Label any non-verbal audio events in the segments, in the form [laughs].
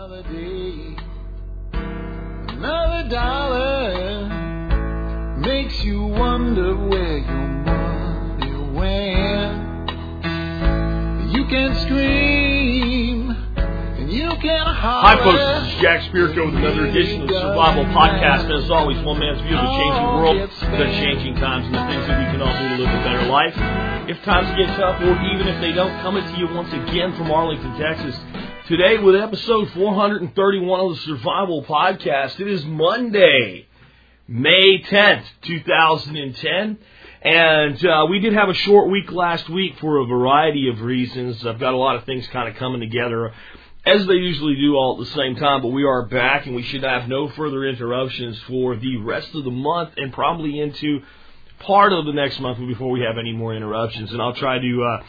Another day, another dollar makes you wonder where your money went. You can scream and you can holler. Hi, folks. This is Jack Spirko with another edition of the Survival Podcast. And as always, one man's view of the changing world, the changing times, and the things that we can all do to live a better life. If times get tough, or even if they don't, coming to you once again from Arlington, Texas. Today with episode 431 of the Survival Podcast. It is Monday, May 10th, 2010. And uh, we did have a short week last week for a variety of reasons. I've got a lot of things kind of coming together as they usually do all at the same time, but we are back and we should have no further interruptions for the rest of the month and probably into part of the next month before we have any more interruptions. And I'll try to uh,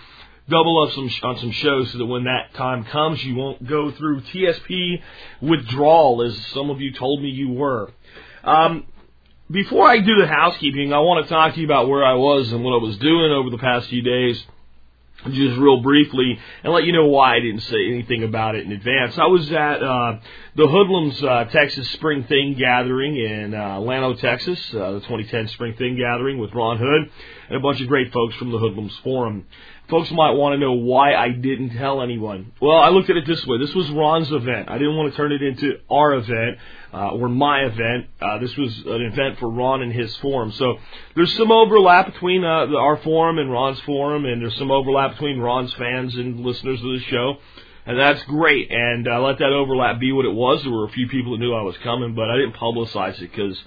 double up some on some shows so that when that time comes, you won't go through TSP withdrawal as some of you told me you were. Um, before I do the housekeeping, I want to talk to you about where I was and what I was doing over the past few days just real briefly and let you know why I didn't say anything about it in advance. I was at uh, the Hoodlums uh, Texas Spring Thing Gathering in uh, Llano, Texas, uh, the 2010 Spring Thing Gathering with Ron Hood and a bunch of great folks from the Hoodlums Forum. Folks might want to know why I didn't tell anyone. Well, I looked at it this way. This was Ron's event. I didn't want to turn it into our event uh, or my event. Uh, this was an event for Ron and his forum. So there's some overlap between uh, our forum and Ron's forum, and there's some overlap between Ron's fans and listeners of the show. And that's great. And uh, let that overlap be what it was. There were a few people that knew I was coming, but I didn't publicize it because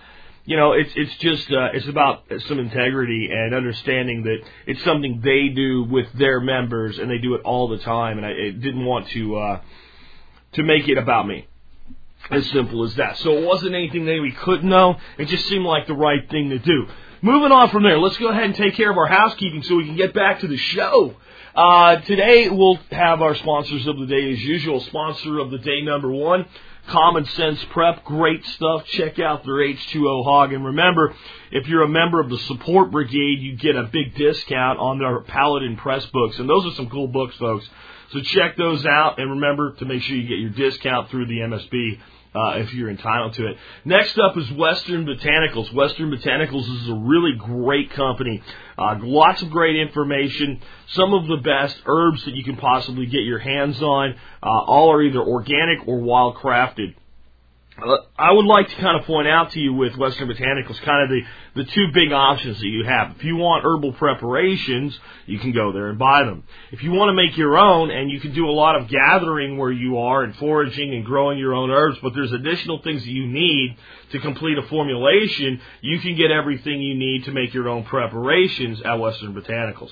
you know, it's it's just uh, it's about some integrity and understanding that it's something they do with their members and they do it all the time. And I, I didn't want to uh, to make it about me. As simple as that. So it wasn't anything that we couldn't know. It just seemed like the right thing to do. Moving on from there, let's go ahead and take care of our housekeeping so we can get back to the show. Uh, today we'll have our sponsors of the day as usual. Sponsor of the day number one, Common Sense Prep, great stuff. Check out their H2O hog. And remember, if you're a member of the support brigade, you get a big discount on their Paladin Press books. And those are some cool books, folks. So check those out. And remember to make sure you get your discount through the MSB. Uh, if you're entitled to it. Next up is Western Botanicals. Western Botanicals is a really great company. Uh, lots of great information. Some of the best herbs that you can possibly get your hands on. Uh, all are either organic or wild crafted. I would like to kind of point out to you with Western Botanicals kind of the, the two big options that you have. If you want herbal preparations, you can go there and buy them. If you want to make your own, and you can do a lot of gathering where you are and foraging and growing your own herbs, but there's additional things that you need to complete a formulation, you can get everything you need to make your own preparations at Western Botanicals.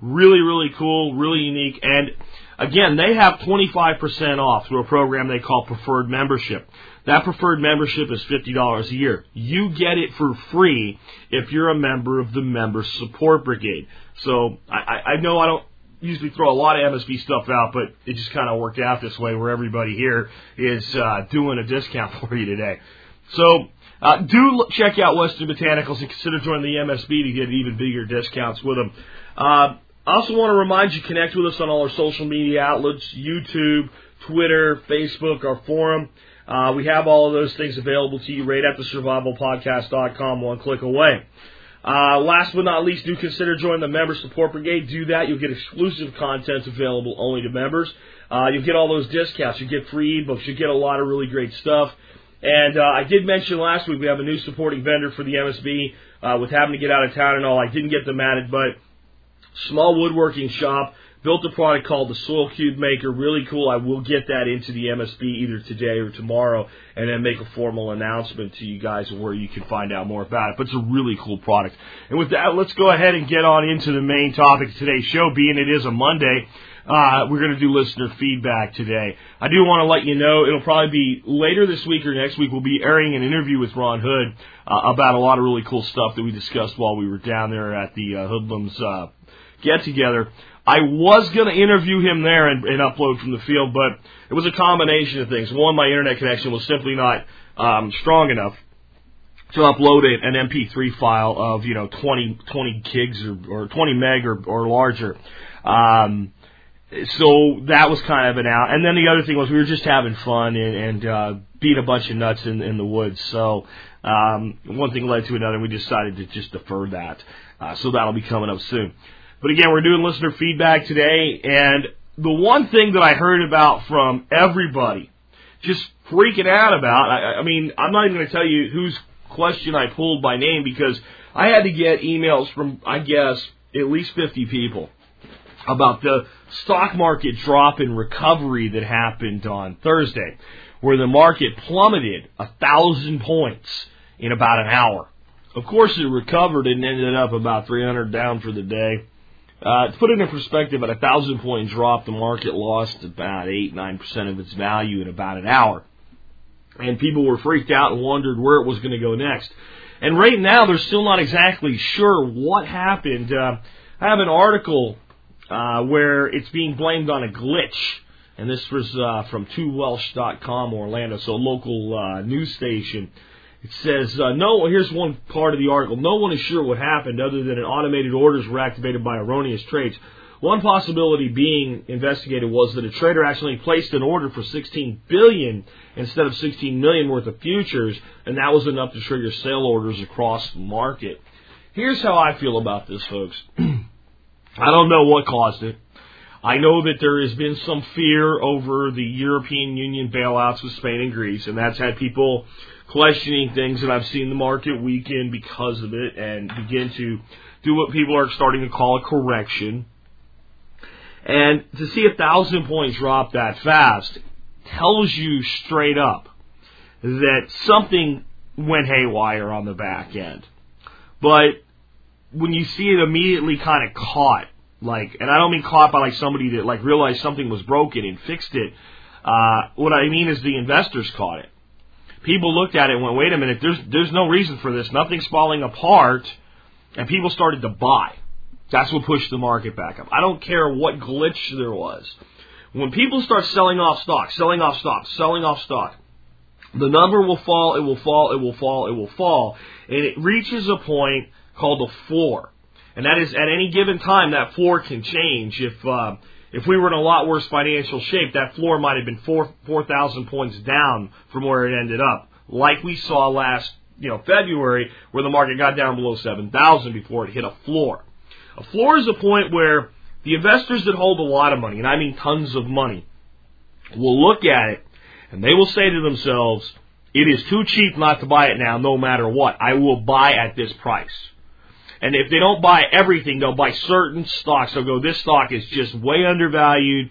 Really, really cool, really unique, and again, they have 25% off through a program they call Preferred Membership. That preferred membership is $50 a year. You get it for free if you're a member of the Member Support Brigade. So I, I know I don't usually throw a lot of MSB stuff out, but it just kind of worked out this way where everybody here is uh, doing a discount [laughs] for you today. So uh, do check out Western Botanicals and consider joining the MSB to get even bigger discounts with them. Uh, I also want to remind you connect with us on all our social media outlets: YouTube, Twitter, Facebook, our forum. Uh, we have all of those things available to you right at the survivalpodcast.com, one click away. Uh, last but not least, do consider joining the Member Support Brigade. Do that. You'll get exclusive content available only to members. Uh, you'll get all those discounts. You get free ebooks. You get a lot of really great stuff. And uh, I did mention last week we have a new supporting vendor for the MSB uh, with having to get out of town and all. I didn't get them added, but small woodworking shop built a product called the Soil Cube Maker. Really cool. I will get that into the MSB either today or tomorrow, and then make a formal announcement to you guys where you can find out more about it. But it's a really cool product. And with that, let's go ahead and get on into the main topic of today's show, being it is a Monday. Uh, we're going to do listener feedback today. I do want to let you know it'll probably be later this week or next week. We'll be airing an interview with Ron Hood uh, about a lot of really cool stuff that we discussed while we were down there at the uh, Hoodlums uh, get together. I was going to interview him there and, and, upload from the field, but it was a combination of things. One, my internet connection was simply not um, strong enough to upload an MP3 file of you know 20 20 gigs or, or 20 meg or, or larger. Um, so that was kind of an out. And then the other thing was we were just having fun and, and uh, a bunch of nuts in, in the woods. So um, one thing led to another. and We decided to just defer that. Uh, so that'll be coming up soon. But again, we're doing listener feedback today, and the one thing that I heard about from everybody, just freaking out about. I, I mean, I'm not even going to tell you whose question I pulled by name because I had to get emails from, I guess, at least 50 people about the stock market drop in recovery that happened on Thursday, where the market plummeted a thousand points in about an hour. Of course, it recovered and ended up about 300 down for the day. Uh, to put it in perspective, at a thousand point drop, the market lost about eight, nine percent of its value in about an hour. And people were freaked out and wondered where it was going to go next. And right now, they're still not exactly sure what happened. Uh, I have an article uh, where it's being blamed on a glitch. And this was uh, from 2welsh.com Orlando, so local uh, news station. It says, uh, no, here's one part of the article. No one is sure what happened other than an automated orders were activated by erroneous trades. One possibility being investigated was that a trader actually placed an order for 16 billion instead of 16 million worth of futures, and that was enough to trigger sale orders across the market. Here's how I feel about this, folks. [clears throat] I don't know what caused it. I know that there has been some fear over the European Union bailouts with Spain and Greece, and that's had people questioning things, and I've seen the market weaken because of it and begin to do what people are starting to call a correction. And to see a thousand points drop that fast tells you straight up that something went haywire on the back end. But when you see it immediately kind of caught, like, and I don't mean caught by like somebody that like realized something was broken and fixed it. Uh, what I mean is the investors caught it. People looked at it and went, wait a minute, there's, there's no reason for this. Nothing's falling apart. And people started to buy. That's what pushed the market back up. I don't care what glitch there was. When people start selling off stock, selling off stock, selling off stock, the number will fall, it will fall, it will fall, it will fall, and it reaches a point called a floor. And that is at any given time that floor can change. If uh, if we were in a lot worse financial shape, that floor might have been four four thousand points down from where it ended up, like we saw last you know February, where the market got down below seven thousand before it hit a floor. A floor is a point where the investors that hold a lot of money, and I mean tons of money, will look at it and they will say to themselves, it is too cheap not to buy it now, no matter what. I will buy at this price. And if they don't buy everything, they'll buy certain stocks. They'll go, this stock is just way undervalued.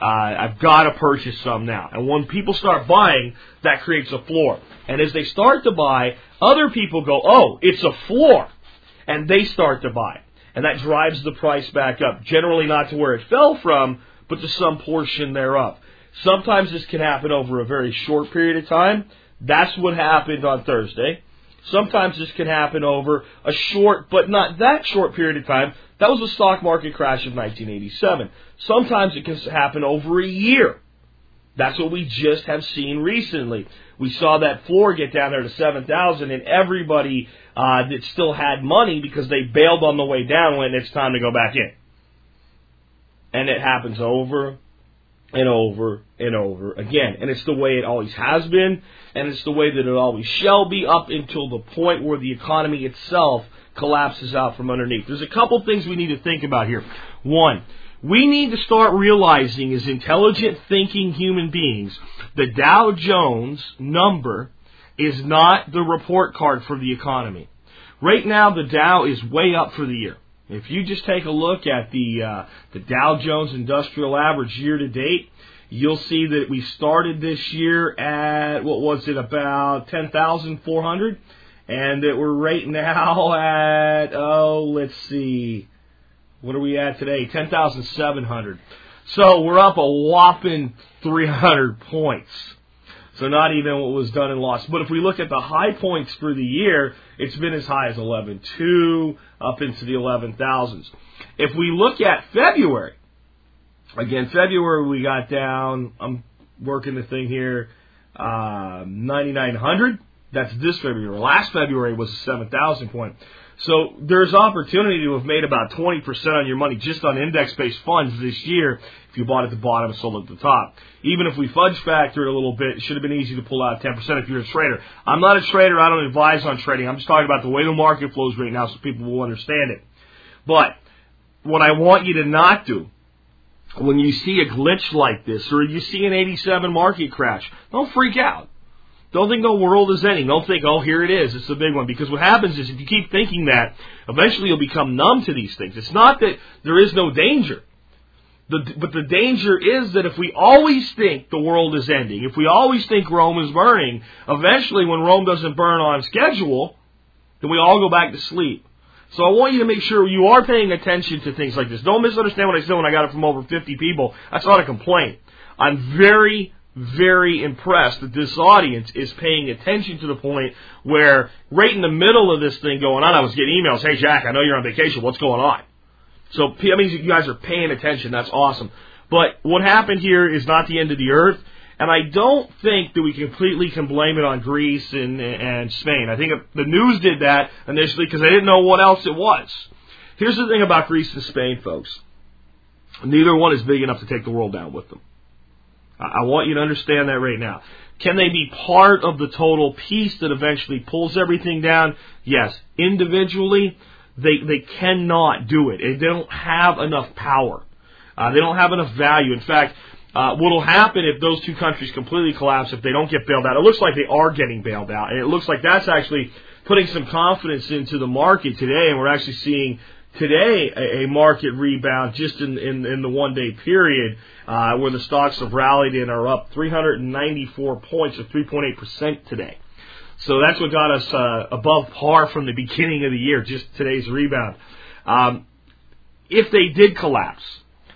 Uh, I've got to purchase some now. And when people start buying, that creates a floor. And as they start to buy, other people go, oh, it's a floor. And they start to buy. And that drives the price back up. Generally not to where it fell from, but to some portion thereof. Sometimes this can happen over a very short period of time. That's what happened on Thursday. Sometimes this can happen over a short, but not that short period of time. That was the stock market crash of 1987. Sometimes it can happen over a year. That's what we just have seen recently. We saw that floor get down there to 7,000 and everybody uh, that still had money because they bailed on the way down when it's time to go back in. And it happens over and over and over again. And it's the way it always has been, and it's the way that it always shall be up until the point where the economy itself collapses out from underneath. There's a couple things we need to think about here. One, we need to start realizing as intelligent thinking human beings, the Dow Jones number is not the report card for the economy. Right now, the Dow is way up for the year. If you just take a look at the uh, the Dow Jones Industrial Average year to date, you'll see that we started this year at what was it about ten thousand four hundred, and that we're right now [laughs] at oh let's see, what are we at today? Ten thousand seven hundred. So we're up a whopping three hundred points. So not even what was done and lost. But if we look at the high points for the year, it's been as high as 11.2 up into the 11,000s. If we look at February, again, February we got down, I'm working the thing here, uh, 9,900. That's this February. Last February was a 7,000 point. So there's opportunity to have made about 20% on your money just on index-based funds this year you bought at the bottom and sold at the top. Even if we fudge factor it a little bit, it should have been easy to pull out 10% if you're a trader. I'm not a trader. I don't advise on trading. I'm just talking about the way the market flows right now so people will understand it. But what I want you to not do when you see a glitch like this or you see an 87 market crash, don't freak out. Don't think the world is ending. Don't think, oh, here it is. It's a big one. Because what happens is if you keep thinking that, eventually you'll become numb to these things. It's not that there is no danger. The, but the danger is that if we always think the world is ending, if we always think Rome is burning, eventually when Rome doesn't burn on schedule, then we all go back to sleep. So I want you to make sure you are paying attention to things like this. Don't misunderstand what I said when I got it from over 50 people. That's not a complaint. I'm very, very impressed that this audience is paying attention to the point where right in the middle of this thing going on, I was getting emails, hey Jack, I know you're on vacation, what's going on? So that means you guys are paying attention, that's awesome. But what happened here is not the end of the earth. And I don't think that we completely can blame it on Greece and, and Spain. I think the news did that initially because they didn't know what else it was. Here's the thing about Greece and Spain, folks. Neither one is big enough to take the world down with them. I want you to understand that right now. Can they be part of the total piece that eventually pulls everything down? Yes. Individually, they, they cannot do it. They don't have enough power. Uh, they don't have enough value. In fact, uh, what will happen if those two countries completely collapse if they don't get bailed out? It looks like they are getting bailed out, and it looks like that's actually putting some confidence into the market today, and we're actually seeing today a, a market rebound just in, in, in the one day period uh, where the stocks have rallied and are up 394 points or 3.8% today. So that's what got us uh, above par from the beginning of the year, just today's rebound. Um, if they did collapse,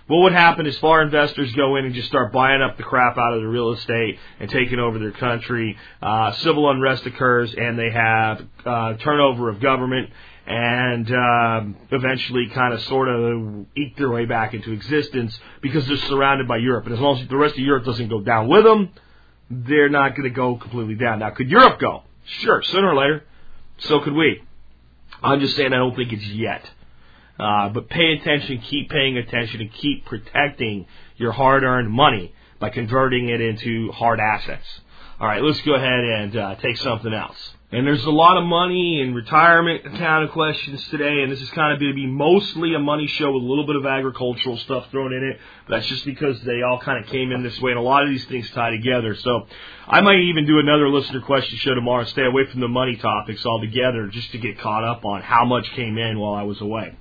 what would happen is foreign investors go in and just start buying up the crap out of the real estate and taking over their country. Uh, civil unrest occurs, and they have uh, turnover of government, and um, eventually kind of sort of eke their way back into existence because they're surrounded by Europe. And as long as the rest of Europe doesn't go down with them, they're not going to go completely down. Now, could Europe go? Sure, sooner or later. So could we. I'm just saying I don't think it's yet. Uh, but pay attention, keep paying attention, and keep protecting your hard-earned money by converting it into hard assets. All right, let's go ahead and uh, take something else. And there's a lot of money and retirement account questions today, and this is kind of going to be mostly a money show with a little bit of agricultural stuff thrown in it. But that's just because they all kind of came in this way, and a lot of these things tie together. So I might even do another listener question show tomorrow stay away from the money topics altogether just to get caught up on how much came in while I was away.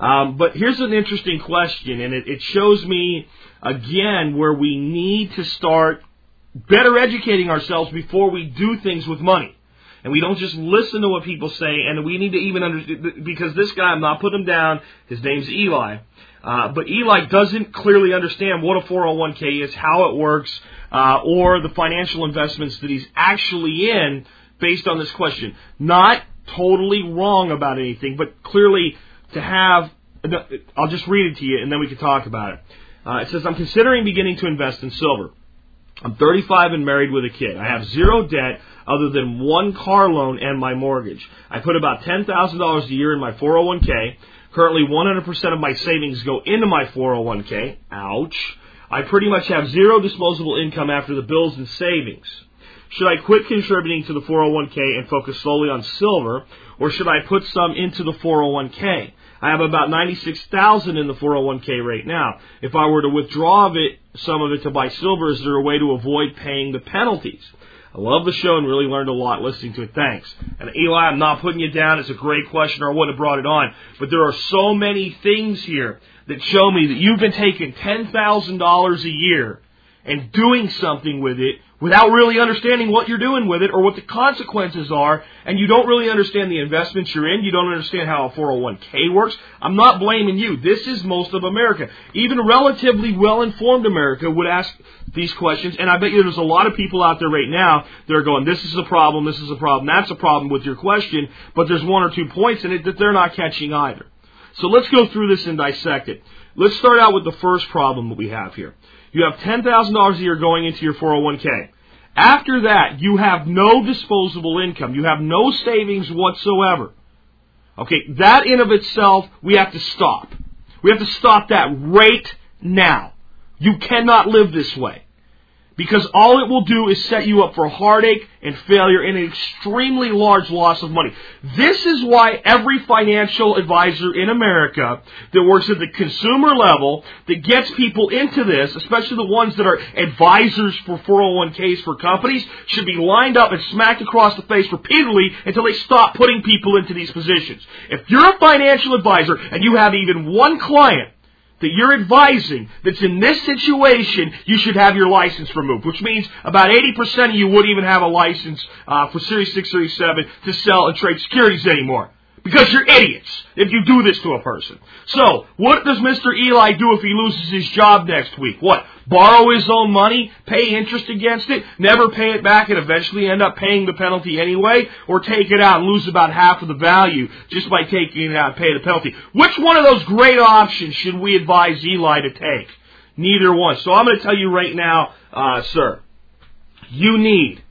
Um, but here's an interesting question, and it, it shows me again where we need to start better educating ourselves before we do things with money and we don't just listen to what people say, and we need to even understand, because this guy, I'm not putting him down, his name's Eli, uh, but Eli doesn't clearly understand what a 401k is, how it works, uh, or the financial investments that he's actually in based on this question. Not totally wrong about anything, but clearly to have, I'll just read it to you and then we can talk about it. Uh, it says, I'm considering beginning to invest in silver. I'm 35 and married with a kid. I have zero debt other than one car loan and my mortgage. I put about $10,000 a year in my 401k. Currently 100% of my savings go into my 401k. Ouch. I pretty much have zero disposable income after the bills and savings. Should I quit contributing to the 401k and focus solely on silver, or should I put some into the 401k? I have about 96,000 in the 401k right now. If I were to withdraw of it, some of it to buy silver, is there a way to avoid paying the penalties? I love the show and really learned a lot listening to it. Thanks. And Eli, I'm not putting you down. It's a great question or I wouldn't have brought it on. But there are so many things here that show me that you've been taking $10,000 a year and doing something with it without really understanding what you're doing with it or what the consequences are, and you don't really understand the investments you're in, you don't understand how a 401k works, I'm not blaming you. This is most of America. Even relatively well-informed America would ask these questions, and I bet you there's a lot of people out there right now that are going, this is a problem, this is a problem, that's a problem with your question, but there's one or two points in it that they're not catching either. So let's go through this and dissect it. Let's start out with the first problem that we have here. You have $10,000 a year going into your 401k. After that, you have no disposable income. You have no savings whatsoever. Okay, that in of itself, we have to stop. We have to stop that right now. You cannot live this way. Because all it will do is set you up for heartache and failure and an extremely large loss of money. This is why every financial advisor in America that works at the consumer level, that gets people into this, especially the ones that are advisors for 401ks for companies, should be lined up and smacked across the face repeatedly until they stop putting people into these positions. If you're a financial advisor and you have even one client that you're advising that's in this situation, you should have your license removed, which means about 80% of you wouldn't even have a license uh, for Series 6, Series 7 to sell and trade securities anymore. Because you're idiots if you do this to a person. So, what does Mr. Eli do if he loses his job next week? What? Borrow his own money, pay interest against it, never pay it back and eventually end up paying the penalty anyway? Or take it out and lose about half of the value just by taking it out and pay the penalty? Which one of those great options should we advise Eli to take? Neither one. So I'm going to tell you right now, uh, sir, you need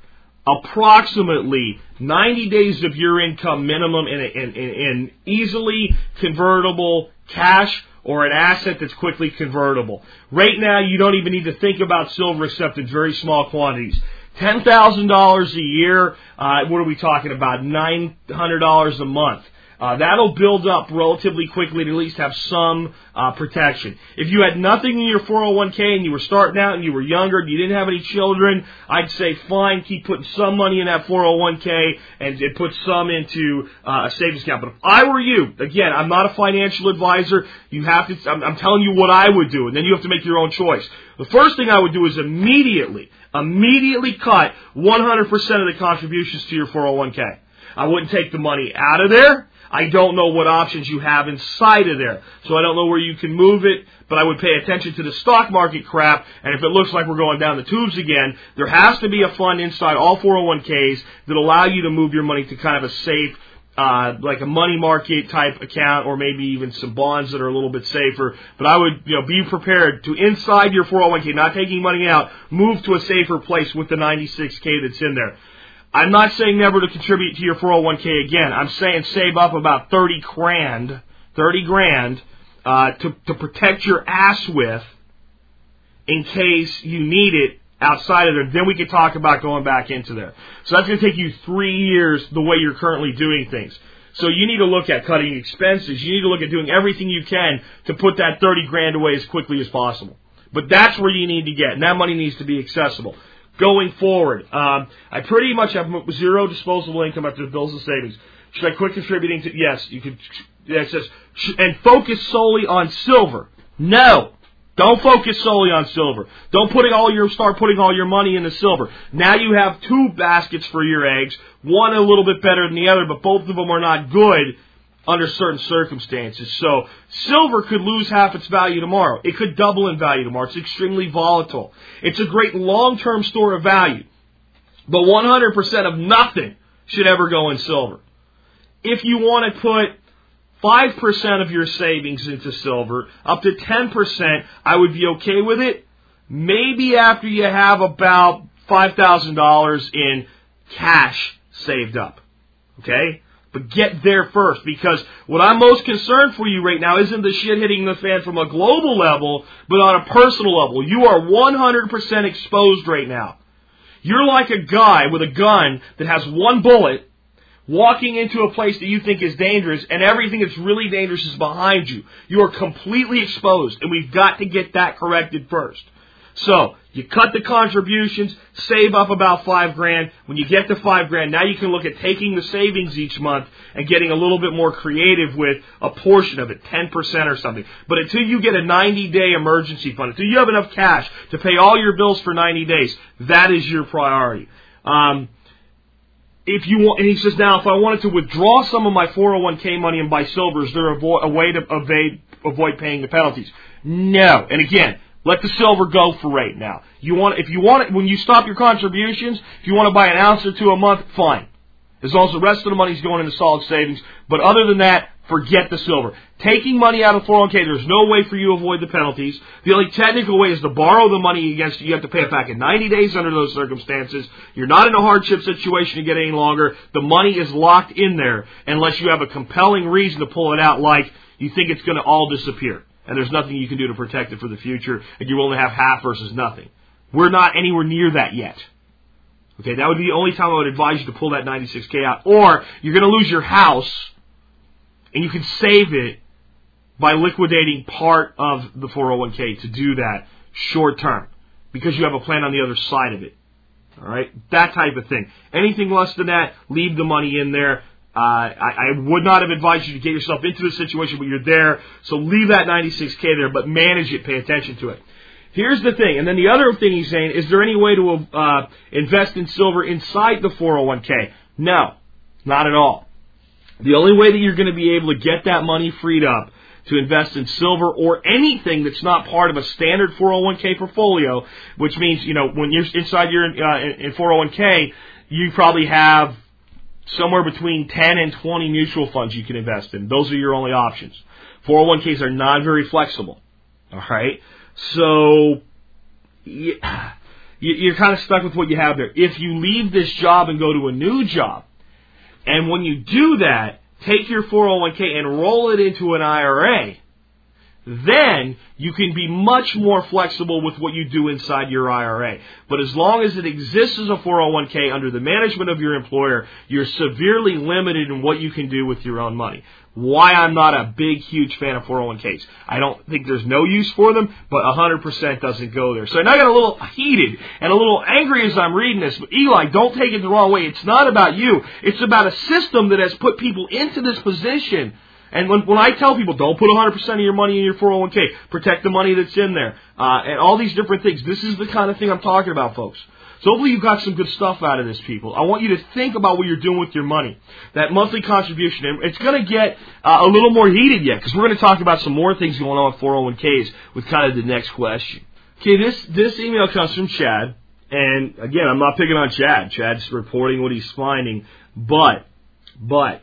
approximately 90 days of your income minimum in, in, in, in easily convertible cash or an asset that's quickly convertible. Right now, you don't even need to think about silver except in very small quantities. $10,000 a year, uh, what are we talking about? $900 a month. Uh, that'll build up relatively quickly to at least have some uh, protection. If you had nothing in your 401k and you were starting out and you were younger and you didn't have any children, I'd say fine, keep putting some money in that 401k and, and put some into uh, a savings account. But if I were you, again, I'm not a financial advisor. You have to. I'm, I'm telling you what I would do, and then you have to make your own choice. The first thing I would do is immediately, immediately cut 100% of the contributions to your 401k. I wouldn't take the money out of there. I don't know what options you have inside of there. So I don't know where you can move it, but I would pay attention to the stock market crap. And if it looks like we're going down the tubes again, there has to be a fund inside all 401ks that allow you to move your money to kind of a safe, uh, like a money market type account or maybe even some bonds that are a little bit safer. But I would, you know, be prepared to inside your 401k, not taking money out, move to a safer place with the 96k that's in there. I'm not saying never to contribute to your 401k again. I'm saying save up about 30 grand, 30 grand, uh, to, to protect your ass with in case you need it outside of there. Then we could talk about going back into there. So that's going to take you three years the way you're currently doing things. So you need to look at cutting expenses. You need to look at doing everything you can to put that 30 grand away as quickly as possible. But that's where you need to get, and that money needs to be accessible going forward. Um, I pretty much have zero disposable income after the bills and savings. Should I quit contributing to? Yes, you could. It says and focus solely on silver. No, don't focus solely on silver. Don't putting all your start putting all your money into silver. Now you have two baskets for your eggs. One a little bit better than the other, but both of them are not good under certain circumstances. So silver could lose half its value tomorrow. It could double in value tomorrow. It's extremely volatile. It's a great long-term store of value. But 100% of nothing should ever go in silver. If you want to put 5% of your savings into silver, up to 10%, I would be okay with it. Maybe after you have about $5,000 in cash saved up. Okay? But get there first because what I'm most concerned for you right now isn't the shit hitting the fan from a global level, but on a personal level. You are 100% exposed right now. You're like a guy with a gun that has one bullet walking into a place that you think is dangerous and everything that's really dangerous is behind you. You are completely exposed and we've got to get that corrected first. So, you cut the contributions, save up about five grand. When you get to five grand, now you can look at taking the savings each month and getting a little bit more creative with a portion of it, 10% or something. But until you get a 90 day emergency fund, until you have enough cash to pay all your bills for 90 days, that is your priority. Um, if you want, and he says, now if I wanted to withdraw some of my 401k money and buy silver, is there a, vo- a way to evade, avoid paying the penalties? No. And again, let the silver go for right now. You want, if you want it, when you stop your contributions, if you want to buy an ounce or two a month, fine. As long as the rest of the money's going into solid savings. But other than that, Forget the silver. Taking money out of 401k, there's no way for you to avoid the penalties. The only technical way is to borrow the money against you. You have to pay it back in 90 days under those circumstances. You're not in a hardship situation to get any longer. The money is locked in there unless you have a compelling reason to pull it out like you think it's going to all disappear. And there's nothing you can do to protect it for the future and willing to have half versus nothing. We're not anywhere near that yet. Okay, that would be the only time I would advise you to pull that 96k out. Or you're going to lose your house and you can save it by liquidating part of the 401k to do that short term because you have a plan on the other side of it. All right, that type of thing. Anything less than that, leave the money in there. Uh, I, I would not have advised you to get yourself into the situation, but you're there, so leave that 96k there, but manage it. Pay attention to it. Here's the thing, and then the other thing he's saying: is there any way to uh, invest in silver inside the 401k? No, not at all. The only way that you're going to be able to get that money freed up to invest in silver or anything that's not part of a standard 401k portfolio, which means, you know, when you're inside your uh, in 401k, you probably have somewhere between 10 and 20 mutual funds you can invest in. Those are your only options. 401ks are not very flexible. All right? So, you're kind of stuck with what you have there. If you leave this job and go to a new job, and when you do that, take your 401k and roll it into an IRA, then you can be much more flexible with what you do inside your IRA. But as long as it exists as a 401k under the management of your employer, you're severely limited in what you can do with your own money why I'm not a big, huge fan of 401ks. I don't think there's no use for them, but 100% doesn't go there. So I got a little heated and a little angry as I'm reading this, but Eli, don't take it the wrong way. It's not about you. It's about a system that has put people into this position. And when, when I tell people, don't put 100% of your money in your 401k, protect the money that's in there, uh, and all these different things, this is the kind of thing I'm talking about, folks. So hopefully you got some good stuff out of this, people. I want you to think about what you're doing with your money. That monthly contribution, and it's going to get uh, a little more heated yet because we're going to talk about some more things going on with 401ks with kind of the next question. Okay, this this email comes from Chad, and again, I'm not picking on Chad. Chad's reporting what he's finding, but but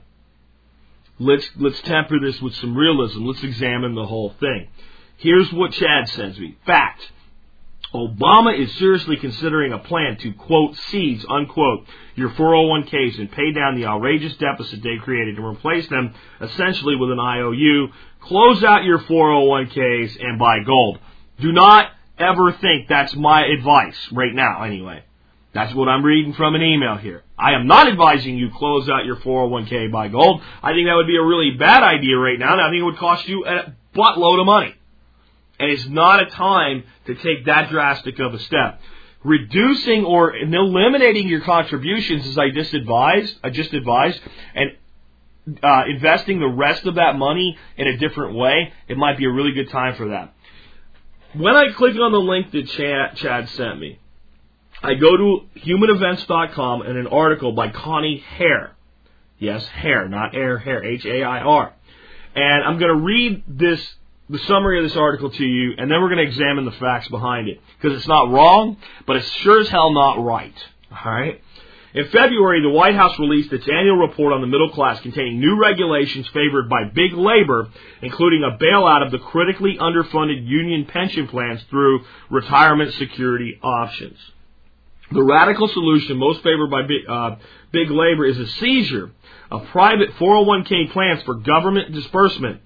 let's let's temper this with some realism. Let's examine the whole thing. Here's what Chad sends me. Fact. Obama is seriously considering a plan to, quote, seize, unquote, your 401ks and pay down the outrageous deficit they created and replace them essentially with an IOU. Close out your 401ks and buy gold. Do not ever think that's my advice right now, anyway. That's what I'm reading from an email here. I am not advising you close out your 401k buy gold. I think that would be a really bad idea right now. and I think it would cost you a buttload of money. And it's not a time to take that drastic of a step. Reducing or eliminating your contributions, as I just advised, I just advised, and uh, investing the rest of that money in a different way, it might be a really good time for that. When I click on the link that Chad, Chad sent me, I go to humanevents.com and an article by Connie Hair. Yes, hair, not air, hair, H A I R. And I'm going to read this the summary of this article to you, and then we're going to examine the facts behind it. Because it's not wrong, but it's sure as hell not right. Alright? In February, the White House released its annual report on the middle class containing new regulations favored by big labor, including a bailout of the critically underfunded union pension plans through retirement security options. The radical solution most favored by big, uh, big labor is a seizure of private 401k plans for government disbursement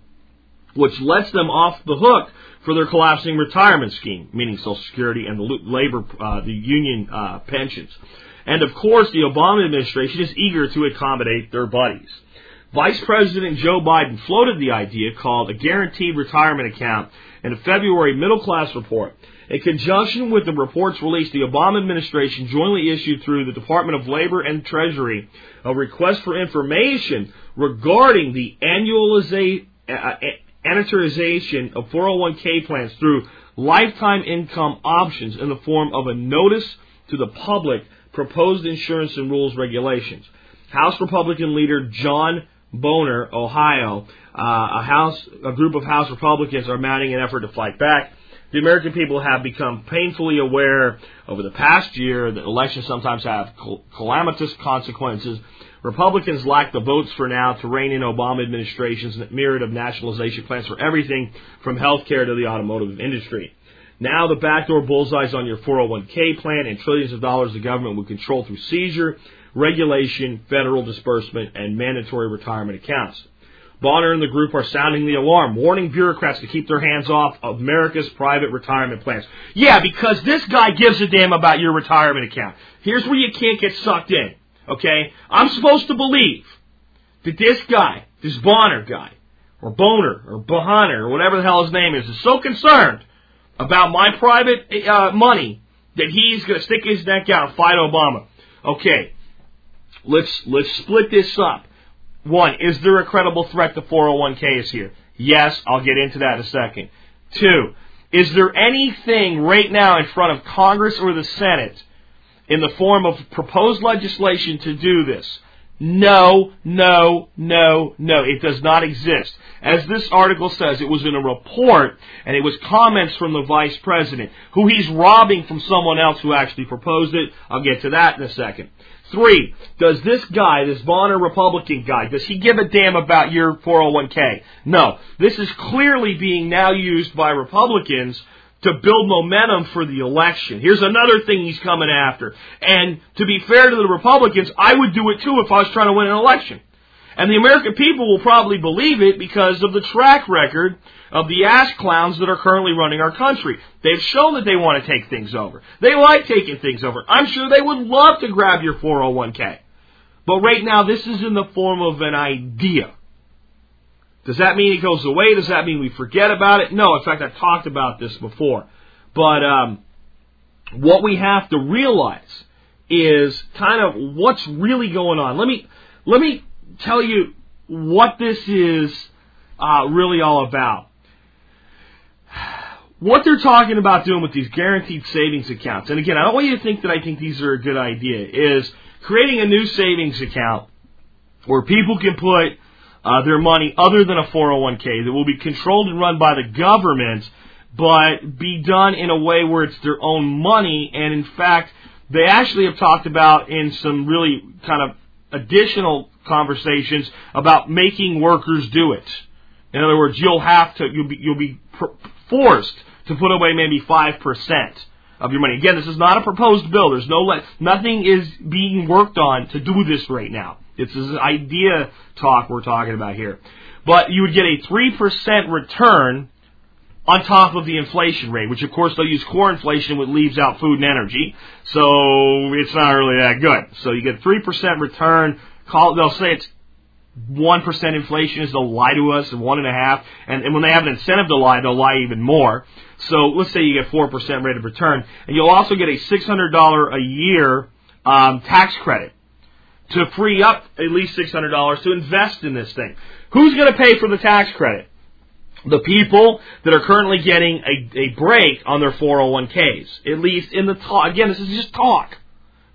which lets them off the hook for their collapsing retirement scheme, meaning Social Security and the labor, uh, the union uh, pensions. And of course, the Obama administration is eager to accommodate their buddies. Vice President Joe Biden floated the idea called a guaranteed retirement account in a February middle class report. In conjunction with the reports released, the Obama administration jointly issued through the Department of Labor and Treasury a request for information regarding the annualization uh, of 401k plans through lifetime income options in the form of a notice to the public proposed insurance and rules regulations. House Republican leader John Boehner, Ohio, uh, a House, a group of House Republicans are mounting an effort to fight back. The American people have become painfully aware over the past year that elections sometimes have calamitous consequences Republicans lack the votes for now to rein in Obama administration's myriad of nationalization plans for everything from healthcare to the automotive industry. Now the backdoor bullseyes on your 401k plan and trillions of dollars the government would control through seizure, regulation, federal disbursement, and mandatory retirement accounts. Bonner and the group are sounding the alarm, warning bureaucrats to keep their hands off of America's private retirement plans. Yeah, because this guy gives a damn about your retirement account. Here's where you can't get sucked in. Okay? I'm supposed to believe that this guy, this Bonner guy, or Boner, or Bohanner, or whatever the hell his name is, is so concerned about my private uh, money that he's going to stick his neck out and fight Obama. Okay, let's let's split this up. One, is there a credible threat to 401k is here? Yes, I'll get into that in a second. Two, is there anything right now in front of Congress or the Senate in the form of proposed legislation to do this? No, no, no, no. It does not exist. As this article says, it was in a report and it was comments from the vice president, who he's robbing from someone else who actually proposed it. I'll get to that in a second. Three, does this guy, this Bonner Republican guy, does he give a damn about your 401k? No. This is clearly being now used by Republicans to build momentum for the election. Here's another thing he's coming after. And to be fair to the Republicans, I would do it too if I was trying to win an election. And the American people will probably believe it because of the track record of the ass clowns that are currently running our country. They've shown that they want to take things over. They like taking things over. I'm sure they would love to grab your 401k. But right now, this is in the form of an idea. Does that mean it goes away? Does that mean we forget about it? No, in fact, I've talked about this before. But um, what we have to realize is kind of what's really going on. Let me let me tell you what this is uh, really all about. What they're talking about doing with these guaranteed savings accounts, and again, I don't want you to think that I think these are a good idea, is creating a new savings account where people can put uh, their money other than a 401k that will be controlled and run by the government, but be done in a way where it's their own money. And in fact, they actually have talked about in some really kind of additional conversations about making workers do it. In other words, you'll have to, you'll be, you'll be forced to put away maybe 5% of your money. Again, this is not a proposed bill. There's no, le- nothing is being worked on to do this right now. It's this idea talk we're talking about here. But you would get a 3% return on top of the inflation rate, which of course they'll use core inflation, which leaves out food and energy. So it's not really that good. So you get 3% return. Call, they'll say it's one percent inflation is they'll lie to us, and one and a half, and, and when they have an incentive to lie, they'll lie even more. So let's say you get four percent rate of return, and you'll also get a six hundred dollar a year um, tax credit to free up at least six hundred dollars to invest in this thing. Who's going to pay for the tax credit? The people that are currently getting a, a break on their 401ks, at least in the talk. Again, this is just talk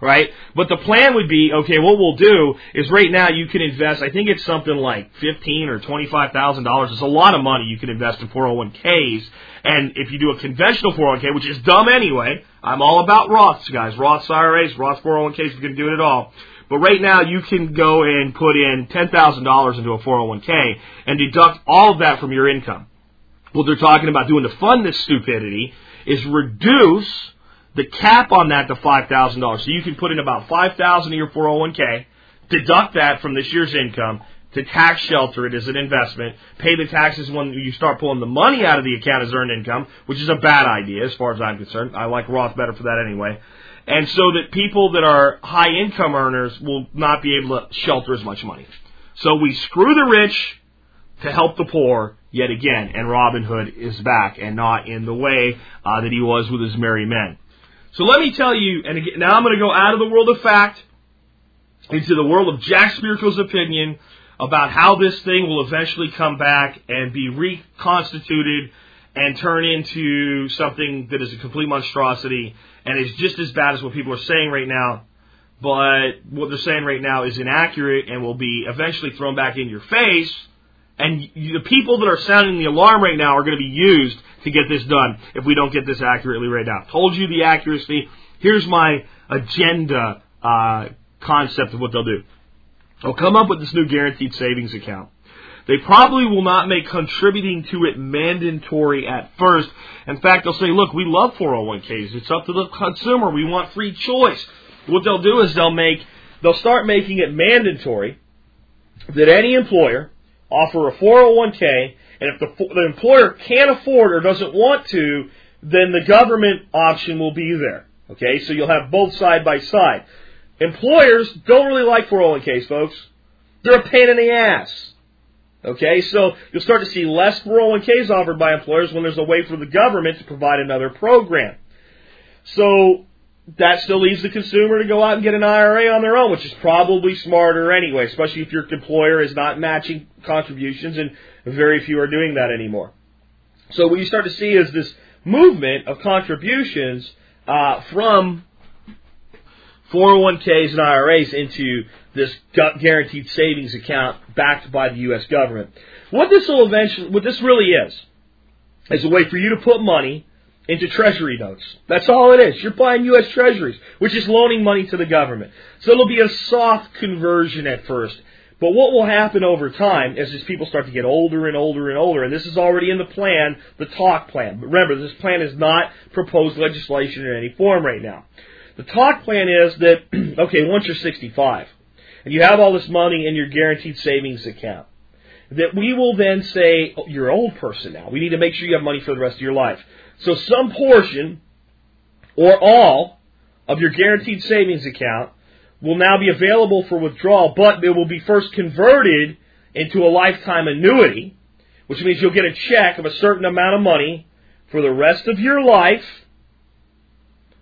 right? But the plan would be, okay, what we'll do is right now you can invest, I think it's something like fifteen or $25,000. It's a lot of money you can invest in 401ks. And if you do a conventional 401k, which is dumb anyway, I'm all about Roths, guys. Roths IRAs, Roths 401ks, you can do it at all. But right now you can go and put in $10,000 into a 401k and deduct all of that from your income. What they're talking about doing to fund this stupidity is reduce the cap on that to five thousand dollars. So you can put in about five thousand in your 401k, deduct that from this year's income to tax shelter it as an investment, pay the taxes when you start pulling the money out of the account as earned income, which is a bad idea as far as I'm concerned. I like Roth better for that anyway. And so that people that are high income earners will not be able to shelter as much money. So we screw the rich to help the poor yet again, and Robin Hood is back and not in the way uh, that he was with his merry men. So let me tell you, and again, now I'm going to go out of the world of fact into the world of Jack Spirko's opinion about how this thing will eventually come back and be reconstituted and turn into something that is a complete monstrosity and is just as bad as what people are saying right now. But what they're saying right now is inaccurate and will be eventually thrown back in your face. And the people that are sounding the alarm right now are going to be used to get this done if we don't get this accurately right now. Told you the accuracy. Here's my agenda uh, concept of what they'll do. They'll come up with this new guaranteed savings account. They probably will not make contributing to it mandatory at first. In fact, they'll say, look, we love 401ks. It's up to the consumer. We want free choice. What they'll do is they'll make, they'll start making it mandatory that any employer offer a 401k, and if the, the employer can't afford or doesn't want to, then the government option will be there. Okay, so you'll have both side by side. Employers don't really like 401ks, folks. They're a pain in the ass. Okay, so you'll start to see less 401ks offered by employers when there's a way for the government to provide another program. So that still leaves the consumer to go out and get an IRA on their own, which is probably smarter anyway, especially if your employer is not matching contributions and very few are doing that anymore. So what you start to see is this movement of contributions uh, from 401ks and IRAs into this guaranteed savings account backed by the U.S. government. What this will eventually, what this really is, is a way for you to put money into treasury notes. That's all it is. You're buying U.S. treasuries, which is loaning money to the government. So it'll be a soft conversion at first. But what will happen over time is as people start to get older and older and older, and this is already in the plan, the talk plan. But remember, this plan is not proposed legislation in any form right now. The talk plan is that, [clears throat] okay, once you're 65, and you have all this money in your guaranteed savings account, that we will then say, oh, you're an old person now. We need to make sure you have money for the rest of your life. So some portion or all of your guaranteed savings account will now be available for withdrawal, but it will be first converted into a lifetime annuity, which means you'll get a check of a certain amount of money for the rest of your life.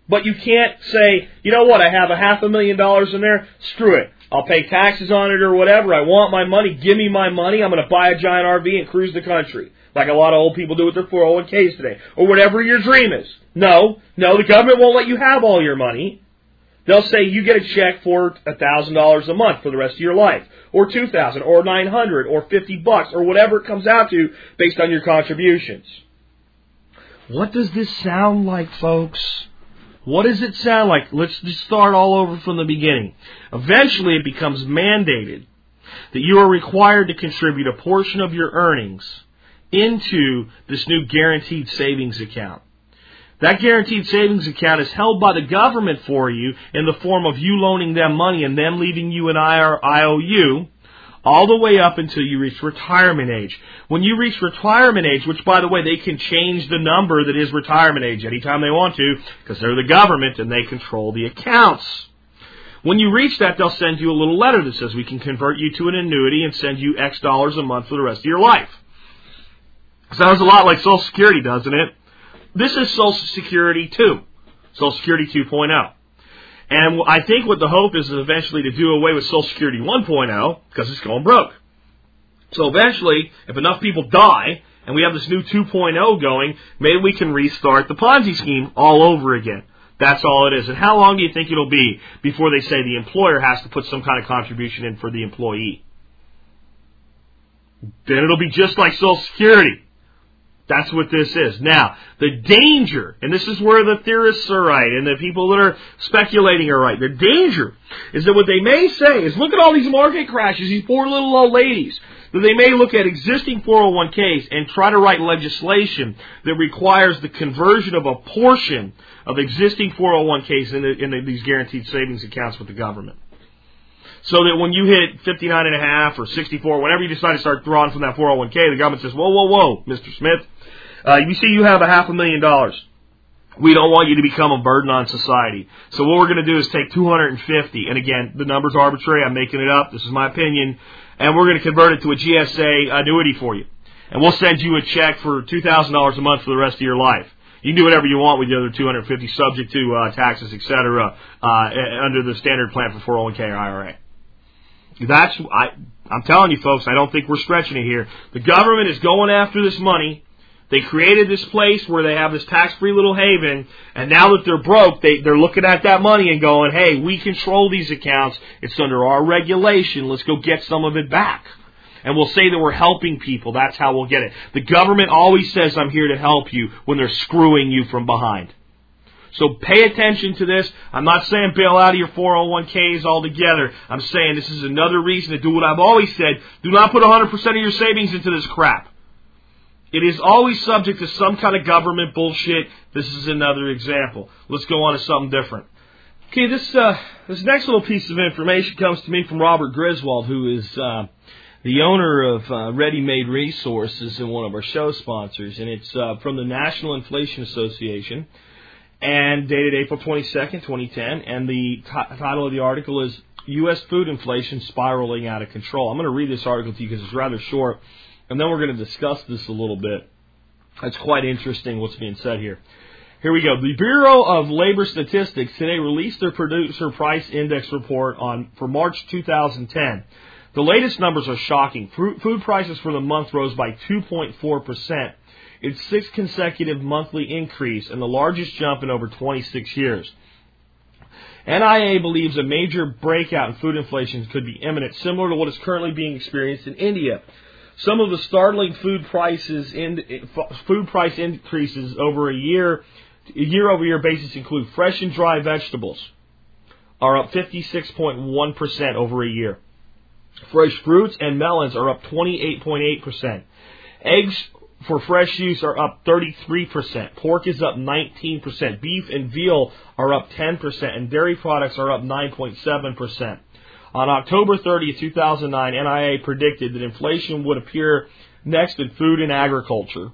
But you can't say, you know what, I have a half a million dollars in there, screw it. I'll pay taxes on it or whatever. I want my money. Give me my money. I'm going to buy a giant RV and cruise the country. Like a lot of old people do with their 401ks today. Or whatever your dream is. No, no, the government won't let you have all your money. They'll say you get a check for $1,000 a month for the rest of your life. Or 2000 or 900 or 50 bucks or whatever it comes out to based on your contributions. What does this sound like, folks? What does it sound like? Let's just start all over from the beginning. Eventually, it becomes mandated that you are required to contribute a portion of your earnings into this new guaranteed savings account. That guaranteed savings account is held by the government for you in the form of you loaning them money and them leaving you an IOU all the way up until you reach retirement age. When you reach retirement age, which by the way, they can change the number that is retirement age anytime they want to, because they're the government and they control the accounts. When you reach that, they'll send you a little letter that says we can convert you to an annuity and send you X dollars a month for the rest of your life. Sounds a lot like Social Security, doesn't it? This is Social Security 2. Social Security 2.0. And I think what the hope is is eventually to do away with Social Security 1.0 because it's going broke. So eventually, if enough people die and we have this new 2.0 going, maybe we can restart the Ponzi scheme all over again. That's all it is. And how long do you think it'll be before they say the employer has to put some kind of contribution in for the employee? Then it'll be just like Social Security. That's what this is. Now, the danger, and this is where the theorists are right and the people that are speculating are right. The danger is that what they may say is look at all these market crashes, these poor little old ladies. That they may look at existing 401ks and try to write legislation that requires the conversion of a portion of existing 401ks into, into these guaranteed savings accounts with the government so that when you hit 59 and a half or 64, whenever you decide to start drawing from that 401k, the government says, whoa, whoa, whoa, Mr. Smith, uh, you see you have a half a million dollars. We don't want you to become a burden on society. So what we're going to do is take 250, and again, the number's arbitrary. I'm making it up. This is my opinion, and we're going to convert it to a GSA annuity for you, and we'll send you a check for two thousand dollars a month for the rest of your life. You can do whatever you want with the other 250, subject to uh, taxes, etc., uh, under the standard plan for 401k or IRA. That's I. I'm telling you, folks. I don't think we're stretching it here. The government is going after this money they created this place where they have this tax-free little haven, and now that they're broke, they, they're looking at that money and going, hey, we control these accounts. It's under our regulation. Let's go get some of it back. And we'll say that we're helping people. That's how we'll get it. The government always says, I'm here to help you when they're screwing you from behind. So pay attention to this. I'm not saying bail out of your 401ks altogether. I'm saying this is another reason to do what I've always said. Do not put 100% of your savings into this crap. It is always subject to some kind of government bullshit. This is another example. Let's go on to something different. Okay, this uh, this next little piece of information comes to me from Robert Griswold, who is uh, the owner of uh, Ready Made Resources and one of our show sponsors, and it's uh, from the National Inflation Association, and dated April 22nd, 2010. And the t- title of the article is "U.S. Food Inflation Spiraling Out of Control." I'm going to read this article to you because it's rather short, and then we're going to discuss this a little bit. It's quite interesting what's being said here. Here we go. The Bureau of Labor Statistics today released their producer price index report on for March 2010. The latest numbers are shocking. Food prices for the month rose by 2.4%. Its sixth consecutive monthly increase and the largest jump in over 26 years. NIA believes a major breakout in food inflation could be imminent, similar to what is currently being experienced in India. Some of the startling food prices in, food price increases over a year year over year basis include fresh and dry vegetables are up 56.1% over a year. Fresh fruits and melons are up 28.8%. Eggs for fresh use are up 33%. Pork is up 19%. Beef and veal are up 10%. And dairy products are up 9.7%. On October 30, 2009, NIA predicted that inflation would appear next in food and agriculture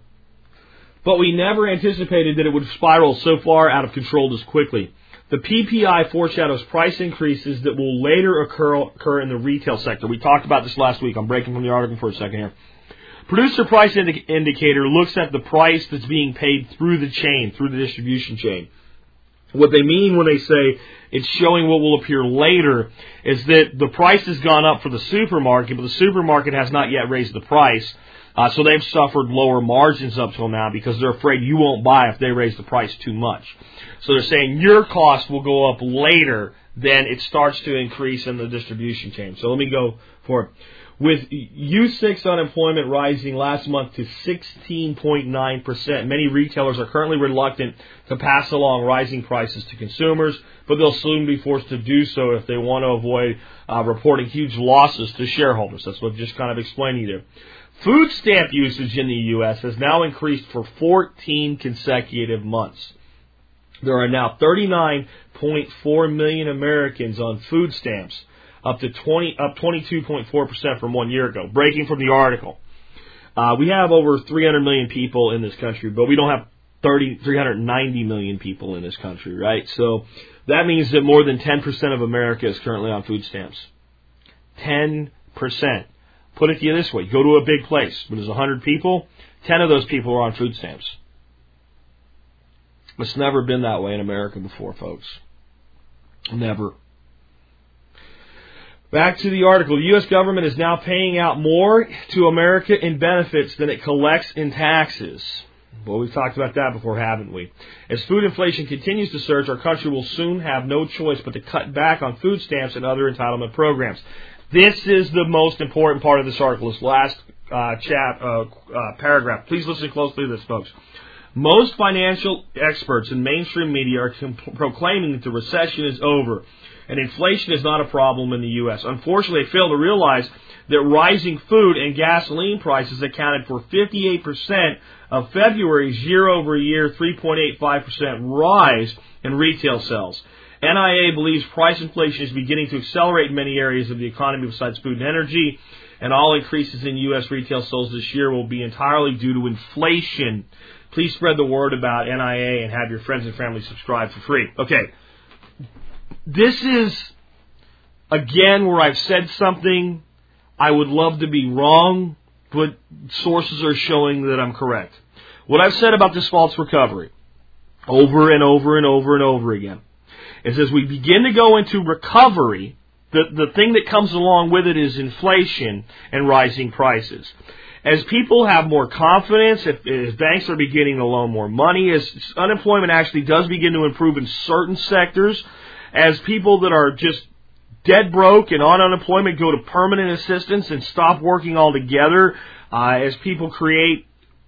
but we never anticipated that it would spiral so far out of control this quickly. The PPI foreshadows price increases that will later occur, occur in the retail sector. We talked about this last week. I'm breaking from the article for a second here. Producer price indi- indicator looks at the price that's being paid through the chain, through the distribution chain. What they mean when they say it's showing what will appear later is that the price has gone up for the supermarket, but the supermarket has not yet raised the price. Uh, so they've suffered lower margins up till now because they're afraid you won't buy if they raise the price too much. So they're saying your cost will go up later than it starts to increase in the distribution chain. So let me go for it. With U6 unemployment rising last month to 16.9%, many retailers are currently reluctant to pass along rising prices to consumers, but they'll soon be forced to do so if they want to avoid uh, reporting huge losses to shareholders. That's what I've just kind of explained to there. Food stamp usage in the U.S. has now increased for 14 consecutive months. There are now 39.4 million Americans on food stamps, up to 20, up 22.4% from one year ago. Breaking from the article, uh, we have over 300 million people in this country, but we don't have 30, 390 million people in this country, right? So that means that more than 10% of America is currently on food stamps. 10%. Put it to you this way: go to a big place. When there's 100 people, 10 of those people are on food stamps. It's never been that way in America before, folks. Never. Back to the article. The U.S. government is now paying out more to America in benefits than it collects in taxes. Well, we've talked about that before, haven't we? As food inflation continues to surge, our country will soon have no choice but to cut back on food stamps and other entitlement programs. This is the most important part of this article, this last uh, uh, uh, paragraph. Please listen closely to this, folks. Most financial experts and mainstream media are proclaiming that the recession is over and inflation is not a problem in the U.S. Unfortunately, they fail to realize that rising food and gasoline prices accounted for 58% of February's year over year 3.85% rise in retail sales. NIA believes price inflation is beginning to accelerate in many areas of the economy besides food and energy, and all increases in U.S. retail sales this year will be entirely due to inflation. Please spread the word about NIA and have your friends and family subscribe for free. Okay. This is, again, where I've said something I would love to be wrong, but sources are showing that I'm correct. What I've said about this false recovery, over and over and over and over again, is as we begin to go into recovery, the, the thing that comes along with it is inflation and rising prices. As people have more confidence, if, as banks are beginning to loan more money, as unemployment actually does begin to improve in certain sectors, as people that are just dead broke and on unemployment go to permanent assistance and stop working altogether, uh, as people create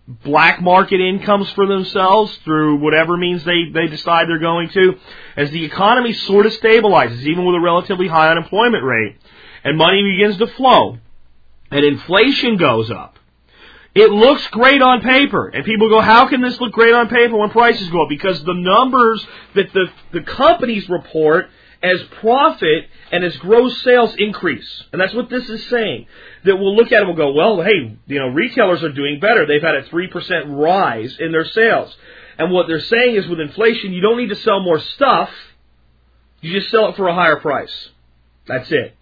black market incomes for themselves through whatever means they, they decide they're going to, as the economy sort of stabilizes, even with a relatively high unemployment rate, and money begins to flow, and inflation goes up, it looks great on paper. And people go, how can this look great on paper when prices go up? Because the numbers that the, the companies report as profit and as gross sales increase. And that's what this is saying. That we'll look at it and we'll go, well, hey, you know, retailers are doing better. They've had a 3% rise in their sales. And what they're saying is with inflation, you don't need to sell more stuff. You just sell it for a higher price. That's it.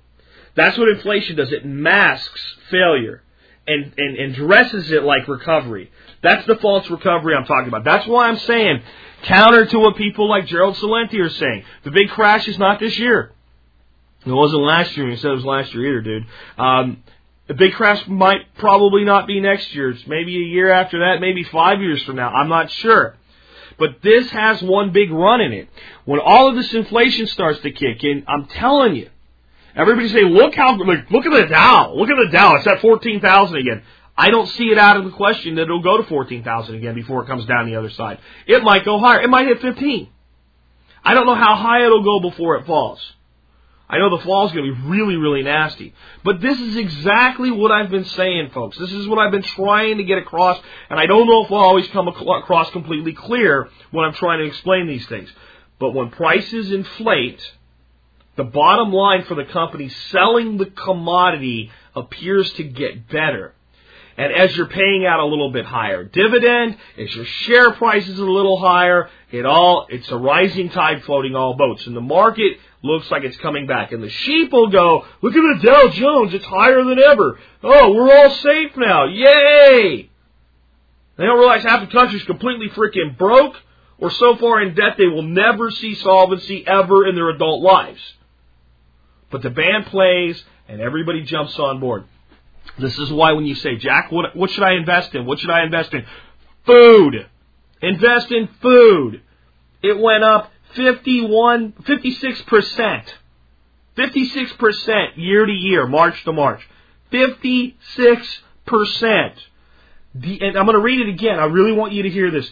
That's what inflation does. It masks failure and, and, and dresses it like recovery. That's the false recovery I'm talking about. That's why I'm saying, counter to what people like Gerald Celente are saying, the big crash is not this year. It wasn't last year. He said it was last year either, dude. Um, the big crash might probably not be next year. It's maybe a year after that, maybe five years from now. I'm not sure. But this has one big run in it. When all of this inflation starts to kick in, I'm telling you, Everybody say, look how, like, look at the Dow. Look at the Dow. It's at 14,000 again. I don't see it out of the question that it'll go to 14,000 again before it comes down the other side. It might go higher. It might hit 15. I don't know how high it'll go before it falls. I know the fall is going to be really, really nasty. But this is exactly what I've been saying, folks. This is what I've been trying to get across, and I don't know if I'll always come across completely clear when I'm trying to explain these things. But when prices inflate, the bottom line for the company selling the commodity appears to get better. And as you're paying out a little bit higher dividend, as your share price is a little higher, it all, it's a rising tide floating all boats. And the market looks like it's coming back. And the sheep will go, look at the Dow Jones, it's higher than ever. Oh, we're all safe now. Yay! They don't realize half the country's completely freaking broke or so far in debt they will never see solvency ever in their adult lives. But the band plays and everybody jumps on board. This is why when you say, Jack, what, what should I invest in? What should I invest in? Food. Invest in food. It went up 51, 56%. 56% year to year, March to March. 56%. The, and I'm going to read it again. I really want you to hear this.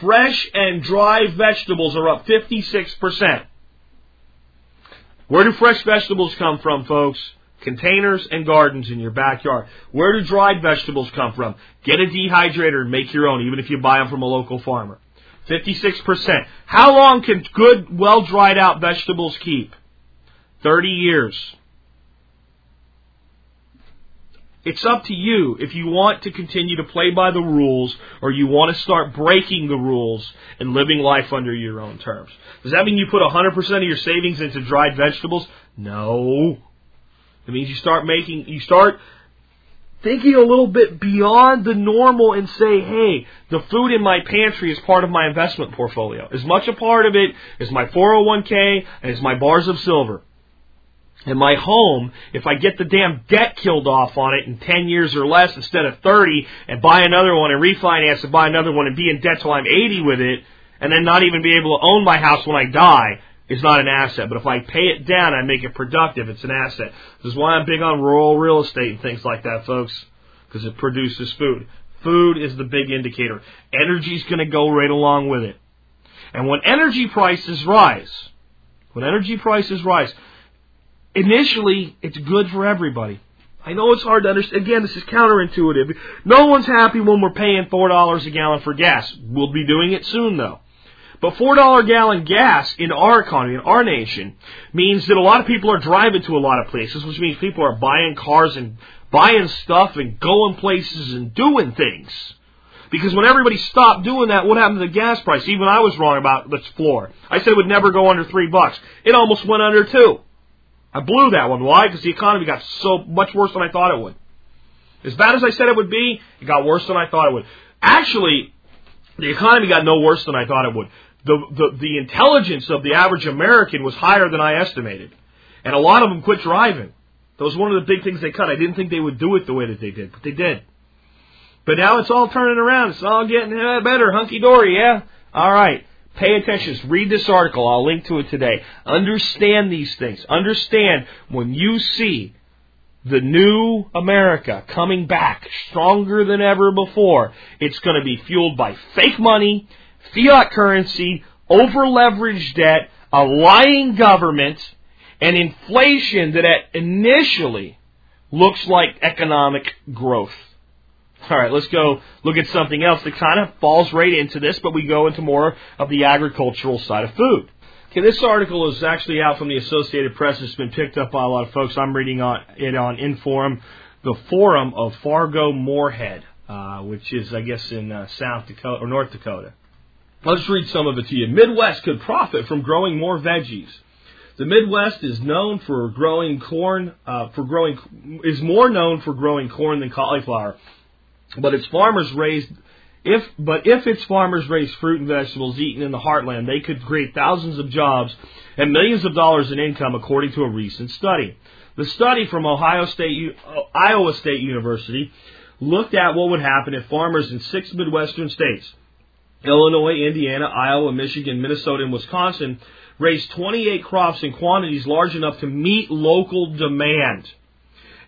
Fresh and dry vegetables are up 56%. Where do fresh vegetables come from, folks? Containers and gardens in your backyard. Where do dried vegetables come from? Get a dehydrator and make your own, even if you buy them from a local farmer. 56%. How long can good, well dried out vegetables keep? 30 years. It's up to you if you want to continue to play by the rules or you want to start breaking the rules and living life under your own terms. Does that mean you put 100% of your savings into dried vegetables? No. It means you start making, you start thinking a little bit beyond the normal and say, hey, the food in my pantry is part of my investment portfolio. As much a part of it as my 401k and as my bars of silver in my home, if I get the damn debt killed off on it in 10 years or less instead of 30 and buy another one and refinance and buy another one and be in debt till I'm 80 with it and then not even be able to own my house when I die is not an asset. But if I pay it down and make it productive, it's an asset. This is why I'm big on rural real estate and things like that, folks, because it produces food. Food is the big indicator. Energy's going to go right along with it. And when energy prices rise, when energy prices rise, initially it's good for everybody. I know it's hard to understand. Again, this is counterintuitive. No one's happy when we're paying four dollars a gallon for gas. We'll be doing it soon, though. But four dollar gallon gas in our economy, in our nation, means that a lot of people are driving to a lot of places, which means people are buying cars and buying stuff and going places and doing things. Because when everybody stopped doing that, what happened to the gas price? Even I was wrong about this floor. I said it would never go under three bucks. It almost went under two. I blew that one. Why? Because the economy got so much worse than I thought it would. As bad as I said it would be, it got worse than I thought it would. Actually, the economy got no worse than I thought it would. The, the, the intelligence of the average American was higher than I estimated. And a lot of them quit driving. That was one of the big things they cut. I didn't think they would do it the way that they did, but they did. But now it's all turning around. It's all getting uh, better. Hunky dory, yeah? All right. Pay attention. Read this article. I'll link to it today. Understand these things. Understand when you see the new America coming back stronger than ever before. It's going to be fueled by fake money, fiat currency, over leveraged debt, a lying government, and inflation that initially looks like economic growth. All right, let's go look at something else that kind of falls right into this, but we go into more of the agricultural side of food. Okay, this article is actually out from the Associated Press. It's been picked up by a lot of folks. I'm reading on it on Inforum, the forum of Fargo Moorhead, uh, which is, I guess, in uh, South Dakota or North Dakota. I'll just read some of it to you. Midwest could profit from growing more veggies. The Midwest is known for growing corn, uh, for growing is more known for growing corn than cauliflower, but its farmers raised if but if its farmers raised fruit and vegetables eaten in the heartland, they could create thousands of jobs and millions of dollars in income, according to a recent study. The study from Ohio State, Iowa State University looked at what would happen if farmers in six Midwestern states Illinois, Indiana, Iowa, Michigan, Minnesota, and Wisconsin raised 28 crops in quantities large enough to meet local demand.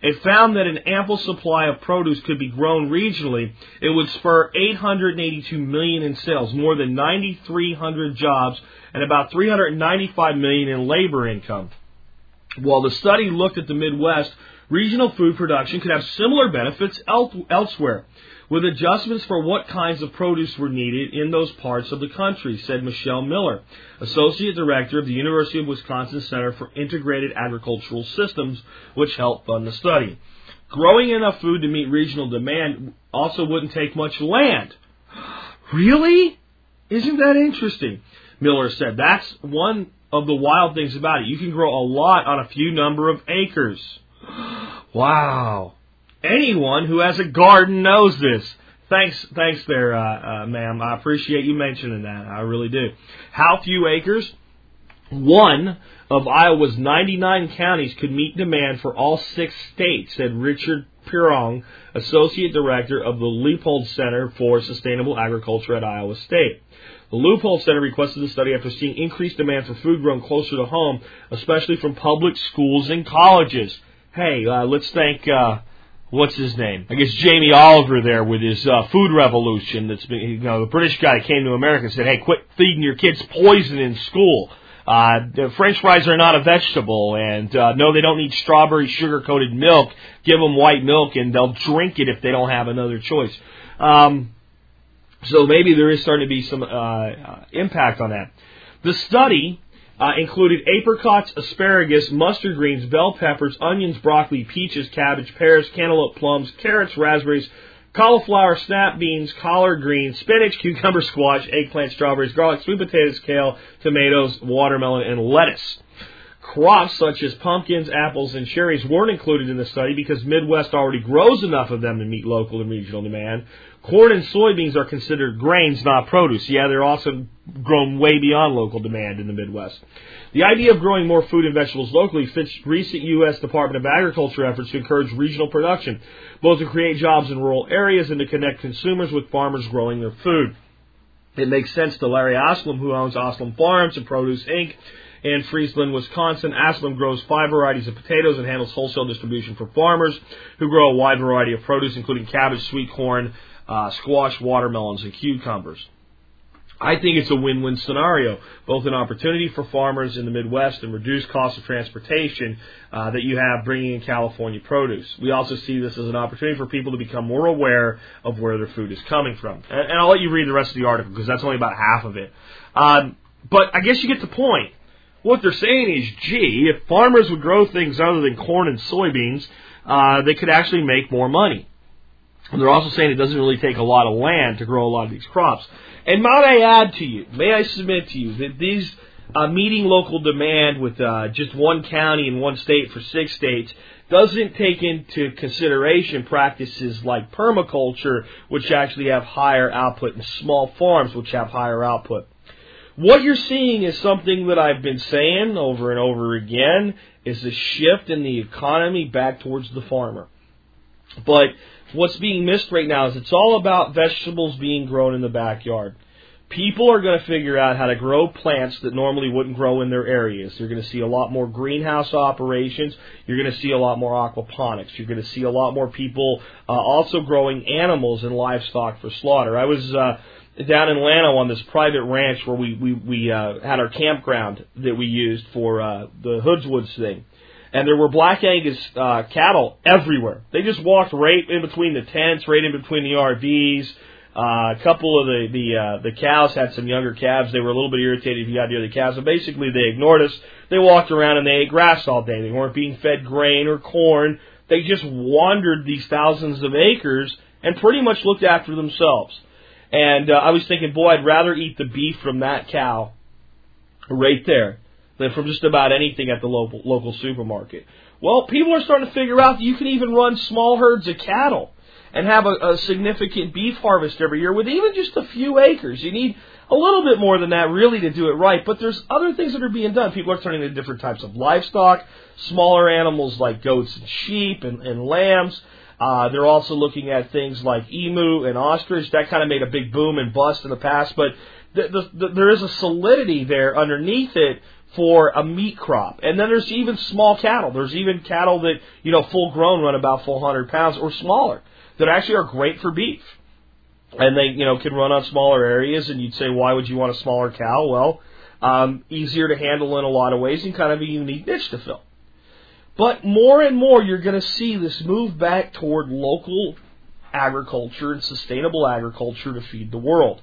It found that an ample supply of produce could be grown regionally. It would spur 882 million in sales, more than 9,300 jobs, and about 395 million in labor income. While the study looked at the Midwest, regional food production could have similar benefits elsewhere with adjustments for what kinds of produce were needed in those parts of the country, said Michelle Miller, Associate Director of the University of Wisconsin Center for Integrated Agricultural Systems, which helped fund the study. Growing enough food to meet regional demand also wouldn't take much land. [gasps] Really? Isn't that interesting? Miller said. That's one of the wild things about it. You can grow a lot on a few number of acres. [gasps] Wow. Anyone who has a garden knows this. Thanks, thanks there, uh, uh, ma'am. I appreciate you mentioning that. I really do. How few acres? One of Iowa's 99 counties could meet demand for all six states, said Richard Pirog, Associate Director of the Leopold Center for Sustainable Agriculture at Iowa State. The Leopold Center requested the study after seeing increased demand for food grown closer to home, especially from public schools and colleges. Hey, uh, let's thank uh, what's his name? I guess Jamie Oliver there with his uh, food revolution. That's been, you know, the British guy came to America and said, "Hey, quit feeding your kids poison in school." Uh, French fries are not a vegetable, and uh, no, they don't need strawberry sugar coated milk. Give them white milk, and they'll drink it if they don't have another choice. Um, so maybe there is starting to be some uh, uh impact on that. The study uh, included apricots, asparagus, mustard greens, bell peppers, onions, broccoli, peaches, cabbage, pears, cantaloupe, plums, carrots, raspberries, cauliflower, snap beans, collard greens, spinach, cucumber, squash, eggplant, strawberries, garlic, sweet potatoes, kale, tomatoes, watermelon, and lettuce. Crops such as pumpkins, apples, and cherries weren't included in the study because Midwest already grows enough of them to meet local and regional demand. Corn and soybeans are considered grains, not produce. Yeah, they're also grown way beyond local demand in the Midwest. The idea of growing more food and vegetables locally fits recent U.S. Department of Agriculture efforts to encourage regional production, both to create jobs in rural areas and to connect consumers with farmers growing their food. It makes sense to Larry Alsum, who owns Alsum Farms and Produce Inc. in Friesland, Wisconsin. Alsum grows five varieties of potatoes and handles wholesale distribution for farmers who grow a wide variety of produce, including cabbage, sweet corn, uh, squash, watermelons, and cucumbers. I think it's a win-win scenario, both an opportunity for farmers in the Midwest and reduced cost of transportation uh, that you have bringing in California produce. We also see this as an opportunity for people to become more aware of where their food is coming from. And, and I'll let you read the rest of the article because that's only about half of it. Um, but I guess you get the point. What they're saying is, gee, if farmers would grow things other than corn and soybeans, uh, they could actually make more money. And they're also saying it doesn't really take a lot of land to grow a lot of these crops. And might I add to you, may I submit to you that these uh, meeting local demand with uh, just one county and one state for six states doesn't take into consideration practices like permaculture, which actually have higher output, and small farms, which have higher output. What you're seeing is something that I've been saying over and over again is a shift in the economy back towards the farmer. But what's being missed right now is it's all about vegetables being grown in the backyard. people are going to figure out how to grow plants that normally wouldn't grow in their areas. You're going to see a lot more greenhouse operations. You're going to see a lot more aquaponics. You're going to see a lot more people uh, also growing animals and livestock for slaughter. I was uh, down in Llano on this private ranch where we we, we uh, had our campground that we used for uh, the Hoodswoods thing. And there were black Angus uh, cattle everywhere. They just walked right in between the tents, right in between the RVs. Uh, a couple of the the uh, the cows had some younger calves. They were a little bit irritated if you got near the cows, but basically they ignored us. They walked around and they ate grass all day. They weren't being fed grain or corn. They just wandered these thousands of acres and pretty much looked after themselves. And uh, I was thinking, boy, I'd rather eat the beef from that cow right there than from just about anything at the local local supermarket. Well, people are starting to figure out that you can even run small herds of cattle and have a, a significant beef harvest every year with even just a few acres. You need a little bit more than that really to do it right, but there's other things that are being done. People are turning to different types of livestock, smaller animals like goats and sheep and, and lambs. Uh, they're also looking at things like emu and ostrich. That kind of made a big boom and bust in the past, but the, the, the, there is a solidity there underneath it for a meat crop. And then there's even small cattle. There's even cattle that, you know, full grown run about 400 pounds or smaller that actually are great for beef. And they, you know, can run on smaller areas. And you'd say, why would you want a smaller cow? Well, um, easier to handle in a lot of ways and kind of a unique niche to fill. But more and more, you're going to see this move back toward local agriculture and sustainable agriculture to feed the world.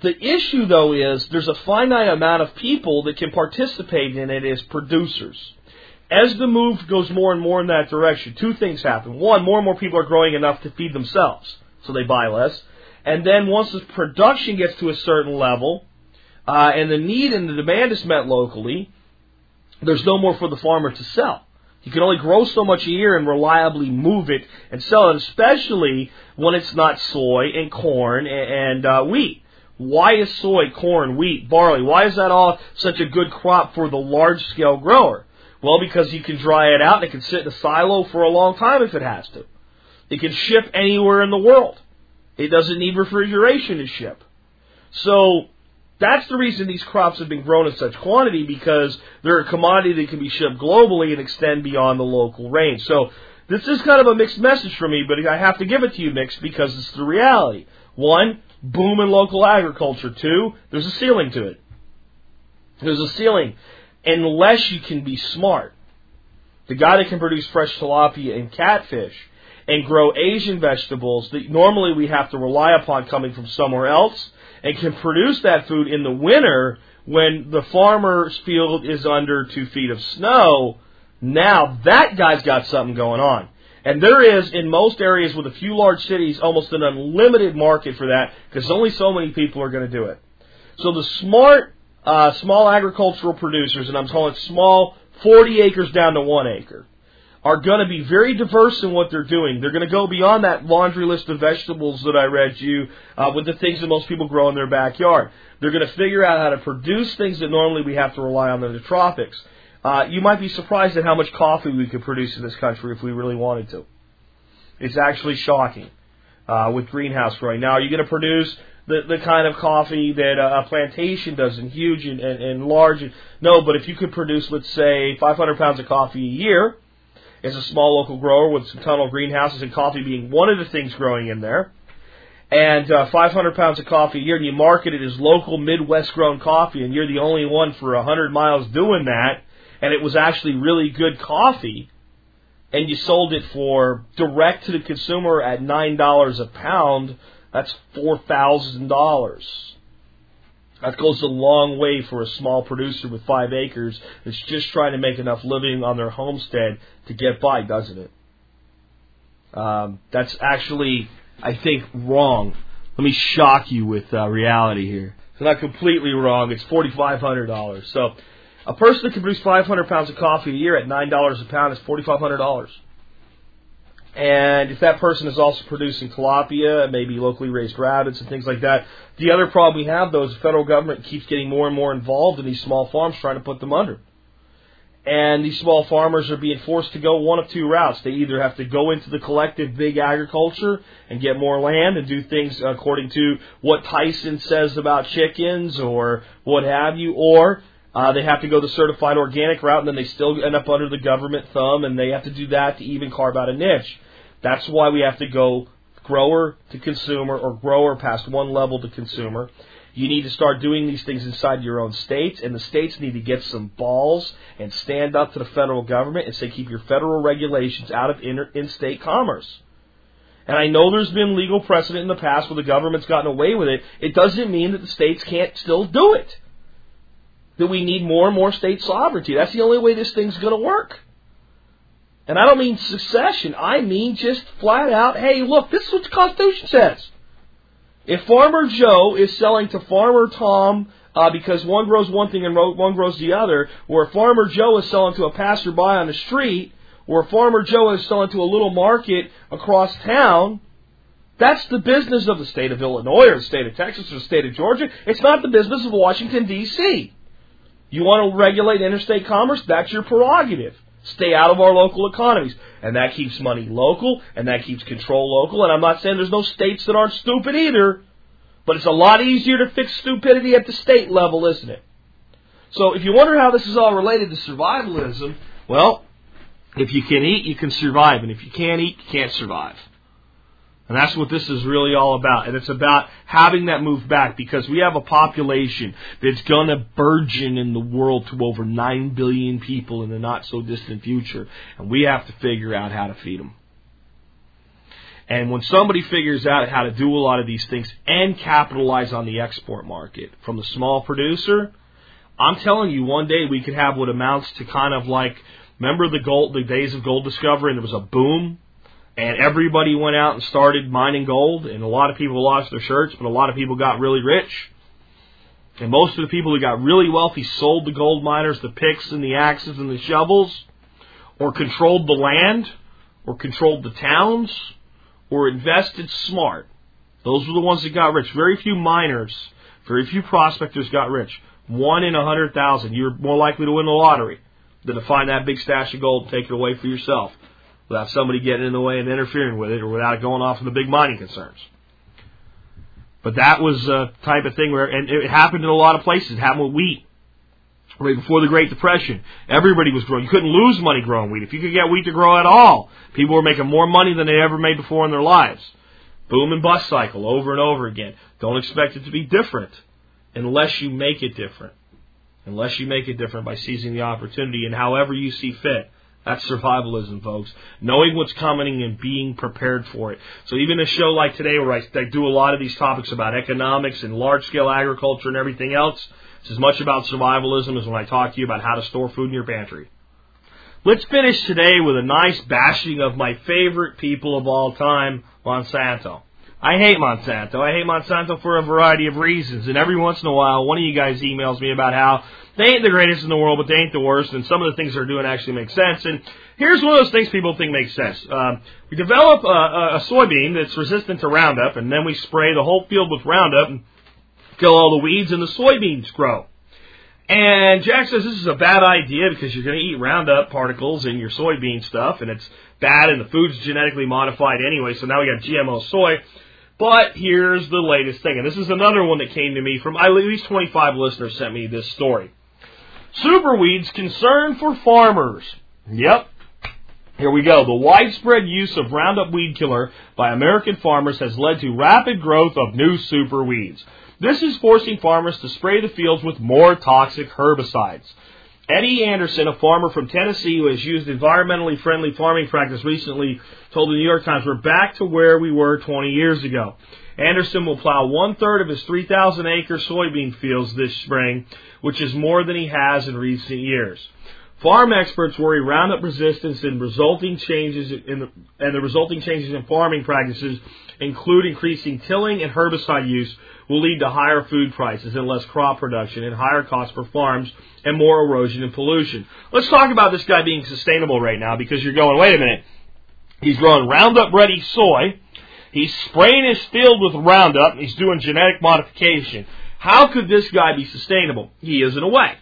The issue, though, is there's a finite amount of people that can participate in it as producers. As the move goes more and more in that direction, two things happen. One, more and more people are growing enough to feed themselves, so they buy less. And then once the production gets to a certain level, uh, and the need and the demand is met locally, there's no more for the farmer to sell. You can only grow so much a year and reliably move it and sell it, especially when it's not soy and corn and, uh, wheat. Why is soy, corn, wheat, barley, why is that all such a good crop for the large scale grower? Well, because you can dry it out and it can sit in a silo for a long time if it has to. It can ship anywhere in the world. It doesn't need refrigeration to ship. So that's the reason these crops have been grown in such quantity because they're a commodity that can be shipped globally and extend beyond the local range. So this is kind of a mixed message for me, but I have to give it to you mixed because it's the reality. One, boom in local agriculture. Two, there's a ceiling to it. There's a ceiling unless you can be smart. The guy that can produce fresh tilapia and catfish and grow Asian vegetables that normally we have to rely upon coming from somewhere else and can produce that food in the winter when the farmer's field is under two feet of snow, now that guy's got something going on. And there is, in most areas with a few large cities, almost an unlimited market for that because only so many people are going to do it. So the smart, uh, small agricultural producers, and I'm calling small, 40 acres down to one acre, are going to be very diverse in what they're doing. They're going to go beyond that laundry list of vegetables that I read you uh, with the things that most people grow in their backyard. They're going to figure out how to produce things that normally we have to rely on in the tropics. Uh, you might be surprised at how much coffee we could produce in this country if we really wanted to. It's actually shocking uh, with greenhouse growing. Now, are you going to produce the, the kind of coffee that a plantation does in huge and, and, and large? No, but if you could produce, let's say, 500 pounds of coffee a year, as a small local grower with some tunnel greenhouses and coffee being one of the things growing in there, and uh, 500 pounds of coffee a year, and you market it as local Midwest grown coffee, and you're the only one for 100 miles doing that, and it was actually really good coffee, and you sold it for direct to the consumer at $9 a pound, that's $4,000. That goes a long way for a small producer with five acres that's just trying to make enough living on their homestead to get by, doesn't it? Um, that's actually, I think, wrong. Let me shock you with uh, reality here. It's not completely wrong. It's $4,500. So a person that can produce 500 pounds of coffee a year at $9 a pound is $4,500. And if that person is also producing tilapia, maybe locally raised rabbits and things like that, the other problem we have though is the federal government keeps getting more and more involved in these small farms trying to put them under. And these small farmers are being forced to go one of two routes. They either have to go into the collective big agriculture and get more land and do things according to what Tyson says about chickens or what have you, or uh, they have to go the certified organic route and then they still end up under the government thumb and they have to do that to even carve out a niche. That's why we have to go grower to consumer or grower past one level to consumer. You need to start doing these things inside your own states, and the states need to get some balls and stand up to the federal government and say, keep your federal regulations out of inter- in-state commerce. And I know there's been legal precedent in the past where the government's gotten away with it. It doesn't mean that the states can't still do it. That we need more and more state sovereignty. That's the only way this thing's going to work. And I don't mean secession. I mean just flat out, hey, look, this is what the Constitution says. If Farmer Joe is selling to Farmer Tom uh, because one grows one thing and one grows the other, or if Farmer Joe is selling to a passerby on the street, or if Farmer Joe is selling to a little market across town, that's the business of the state of Illinois or the state of Texas or the state of Georgia. It's not the business of Washington, D.C. You want to regulate interstate commerce? That's your prerogative. Stay out of our local economies. And that keeps money local, and that keeps control local. And I'm not saying there's no states that aren't stupid either, but it's a lot easier to fix stupidity at the state level, isn't it? So if you wonder how this is all related to survivalism, well, if you can eat, you can survive. And if you can't eat, you can't survive. And that's what this is really all about. And it's about having that move back because we have a population that's going to burgeon in the world to over 9 billion people in the not so distant future. And we have to figure out how to feed them. And when somebody figures out how to do a lot of these things and capitalize on the export market from the small producer, I'm telling you, one day we could have what amounts to kind of like, remember the gold, the days of gold discovery and there was a boom? And everybody went out and started mining gold, and a lot of people lost their shirts, but a lot of people got really rich. And most of the people who got really wealthy sold the gold miners the picks and the axes and the shovels, or controlled the land, or controlled the towns, or invested smart. Those were the ones that got rich. Very few miners, very few prospectors got rich. One in a hundred thousand. You're more likely to win the lottery than to find that big stash of gold and take it away for yourself without somebody getting in the way and interfering with it or without it going off in the big mining concerns. But that was a type of thing where, and it happened in a lot of places. It happened with wheat. Right before the Great Depression, everybody was growing. You couldn't lose money growing wheat. If you could get wheat to grow at all, people were making more money than they ever made before in their lives. Boom and bust cycle over and over again. Don't expect it to be different unless you make it different. Unless you make it different by seizing the opportunity and however you see fit. That's survivalism, folks. Knowing what's coming and being prepared for it. So even a show like today where I, I do a lot of these topics about economics and large scale agriculture and everything else, it's as much about survivalism as when I talk to you about how to store food in your pantry. Let's finish today with a nice bashing of my favorite people of all time, Monsanto. I hate Monsanto. I hate Monsanto for a variety of reasons. And every once in a while, one of you guys emails me about how they ain't the greatest in the world, but they ain't the worst, and some of the things they're doing actually make sense. And here's one of those things people think makes sense. Um, we develop a, a soybean that's resistant to Roundup, and then we spray the whole field with Roundup and kill all the weeds, and the soybeans grow. And Jack says this is a bad idea because you're going to eat Roundup particles in your soybean stuff, and it's bad, and the food's genetically modified anyway, so now we got GMO soy. But here's the latest thing, and this is another one that came to me from at least 25 listeners sent me this story. Superweeds concern for farmers. Yep. Here we go. The widespread use of Roundup weed killer by American farmers has led to rapid growth of new superweeds. This is forcing farmers to spray the fields with more toxic herbicides. Eddie Anderson, a farmer from Tennessee who has used environmentally friendly farming practice recently, told the New York Times, we're back to where we were 20 years ago. Anderson will plow one third of his 3,000 acre soybean fields this spring, which is more than he has in recent years. Farm experts worry Roundup resistance and resulting changes in the, and the resulting changes in farming practices include increasing tilling and herbicide use will lead to higher food prices and less crop production and higher costs for farms and more erosion and pollution. Let's talk about this guy being sustainable right now because you're going, wait a minute. He's growing Roundup ready soy. He's spraying his field with Roundup. He's doing genetic modification. How could this guy be sustainable? He is in a way.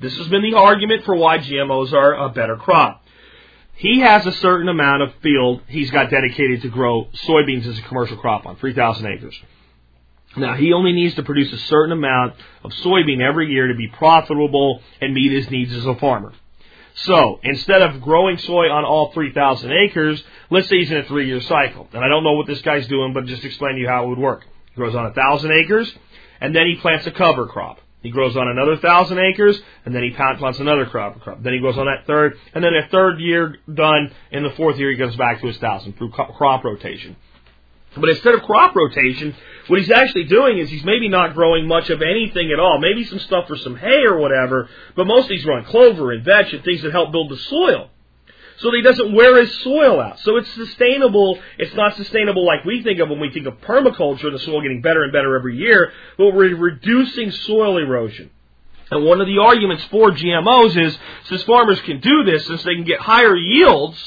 This has been the argument for why GMOs are a better crop. He has a certain amount of field he's got dedicated to grow soybeans as a commercial crop on, 3,000 acres. Now, he only needs to produce a certain amount of soybean every year to be profitable and meet his needs as a farmer. So, instead of growing soy on all 3,000 acres, let's say he's in a three year cycle. And I don't know what this guy's doing, but just explain to you how it would work. He grows on 1,000 acres, and then he plants a cover crop. He grows on another 1,000 acres, and then he plants another crop, crop. Then he goes on that third, and then a third year done, in the fourth year he goes back to his 1,000 through crop rotation. But instead of crop rotation, what he's actually doing is he's maybe not growing much of anything at all. Maybe some stuff for some hay or whatever, but mostly he's growing clover and vetch and things that help build the soil. So that he doesn't wear his soil out. So it's sustainable. It's not sustainable like we think of when we think of permaculture, and the soil getting better and better every year, but we're reducing soil erosion. And one of the arguments for GMOs is since farmers can do this, since they can get higher yields,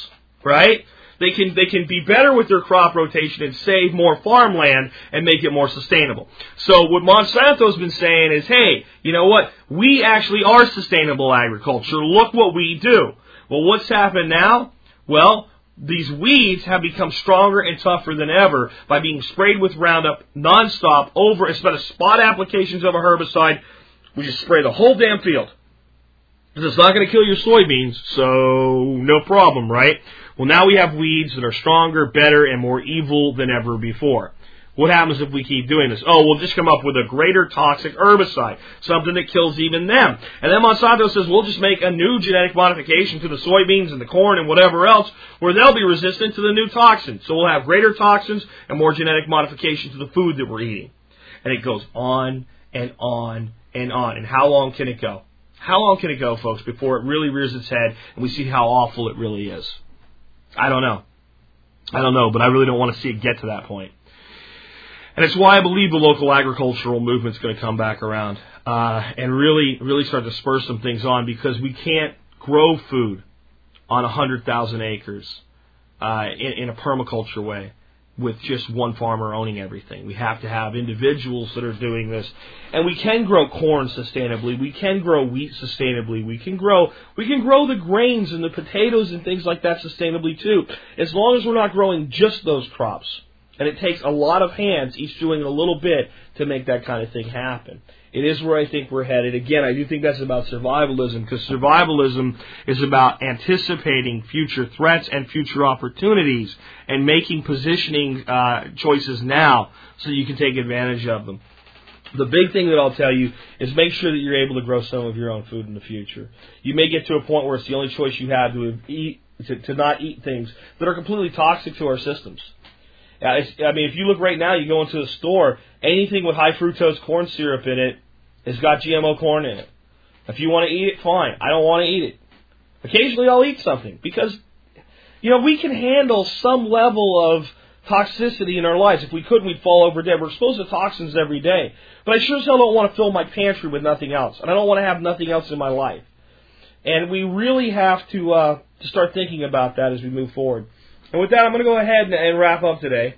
right? They can they can be better with their crop rotation and save more farmland and make it more sustainable. So what Monsanto's been saying is, hey, you know what? We actually are sustainable agriculture. Look what we do. Well, what's happened now? Well, these weeds have become stronger and tougher than ever by being sprayed with Roundup nonstop over instead of spot applications of a herbicide. We just spray the whole damn field. It's not going to kill your soybeans, so no problem, right? Well, now we have weeds that are stronger, better, and more evil than ever before. What happens if we keep doing this? Oh, we'll just come up with a greater toxic herbicide, something that kills even them. And then Monsanto says we'll just make a new genetic modification to the soybeans and the corn and whatever else where they'll be resistant to the new toxin. So we'll have greater toxins and more genetic modification to the food that we're eating. And it goes on and on and on. And how long can it go? How long can it go, folks, before it really rears its head and we see how awful it really is? I don't know. I don't know, but I really don't want to see it get to that point. And it's why I believe the local agricultural movement is going to come back around uh, and really, really start to spur some things on because we can't grow food on 100,000 acres uh, in, in a permaculture way with just one farmer owning everything. We have to have individuals that are doing this. And we can grow corn sustainably. We can grow wheat sustainably. We can grow we can grow the grains and the potatoes and things like that sustainably too. As long as we're not growing just those crops. And it takes a lot of hands, each doing a little bit, to make that kind of thing happen. It is where I think we're headed. Again, I do think that's about survivalism because survivalism is about anticipating future threats and future opportunities and making positioning uh, choices now so you can take advantage of them. The big thing that I'll tell you is make sure that you're able to grow some of your own food in the future. You may get to a point where it's the only choice you have to eat to, to not eat things that are completely toxic to our systems. I mean, if you look right now, you go into the store, anything with high fructose corn syrup in it it's got GMO corn in it. If you want to eat it, fine. I don't want to eat it. Occasionally I'll eat something because, you know, we can handle some level of toxicity in our lives. If we couldn't, we'd fall over dead. We're exposed to toxins every day. But I sure as hell don't want to fill my pantry with nothing else. And I don't want to have nothing else in my life. And we really have to, uh, to start thinking about that as we move forward. And with that, I'm going to go ahead and, and wrap up today.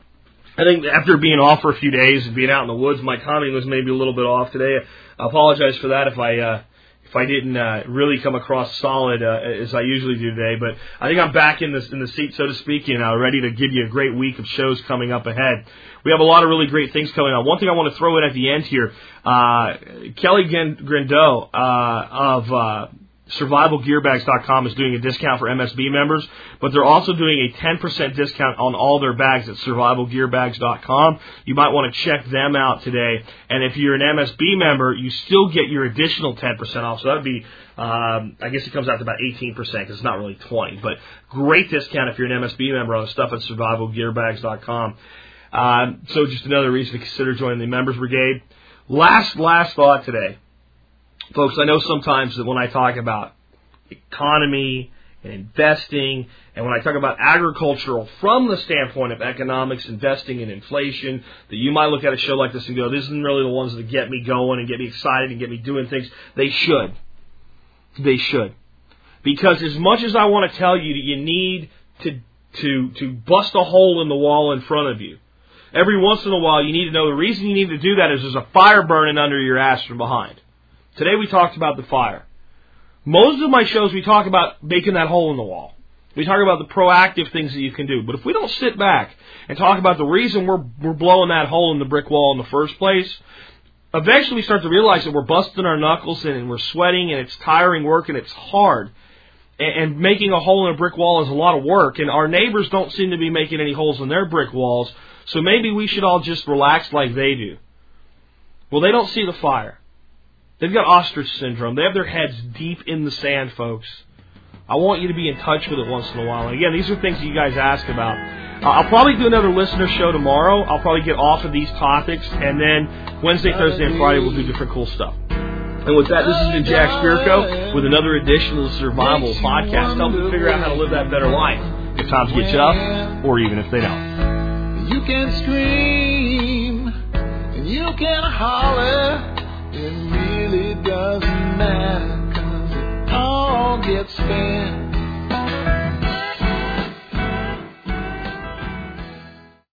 I think after being off for a few days and being out in the woods, my timing was maybe a little bit off today. I apologize for that if I uh, if I didn't uh, really come across solid uh, as I usually do today. But I think I'm back in the in the seat, so to speak, and uh, ready to give you a great week of shows coming up ahead. We have a lot of really great things coming on. One thing I want to throw in at the end here, uh, Kelly Grindeau uh, of uh, survivalgearbags.com is doing a discount for MSB members, but they're also doing a 10% discount on all their bags at survivalgearbags.com. You might want to check them out today. And if you're an MSB member, you still get your additional 10% off. So that would be, um, I guess it comes out to about 18% because it's not really 20, but great discount if you're an MSB member on stuff at survivalgearbags.com. Um, so just another reason to consider joining the members brigade. Last, last thought today Folks, I know sometimes that when I talk about economy and investing, and when I talk about agricultural from the standpoint of economics, investing, and inflation, that you might look at a show like this and go, "This isn't really the ones that get me going and get me excited and get me doing things." They should. They should, because as much as I want to tell you that you need to to to bust a hole in the wall in front of you, every once in a while you need to know the reason you need to do that is there's a fire burning under your ass from behind. Today we talked about the fire. Most of my shows, we talk about making that hole in the wall. We talk about the proactive things that you can do. But if we don't sit back and talk about the reason we're, we're blowing that hole in the brick wall in the first place, eventually we start to realize that we're busting our knuckles and we're sweating and it's tiring work and it's hard. And, and making a hole in a brick wall is a lot of work. And our neighbors don't seem to be making any holes in their brick walls. So maybe we should all just relax like they do. Well, they don't see the fire. They've got ostrich syndrome. They have their heads deep in the sand, folks. I want you to be in touch with it once in a while. And again, these are things that you guys ask about. Uh, I'll probably do another listener show tomorrow. I'll probably get off of these topics, and then Wednesday, Thursday, and Friday we'll do different cool stuff. And with that, this has been Jack Spirko with another edition of the Survival Podcast, helping figure out how to live that better life if times get tough, or even if they don't. You can scream and you can holler. Doesn't it all gets spent.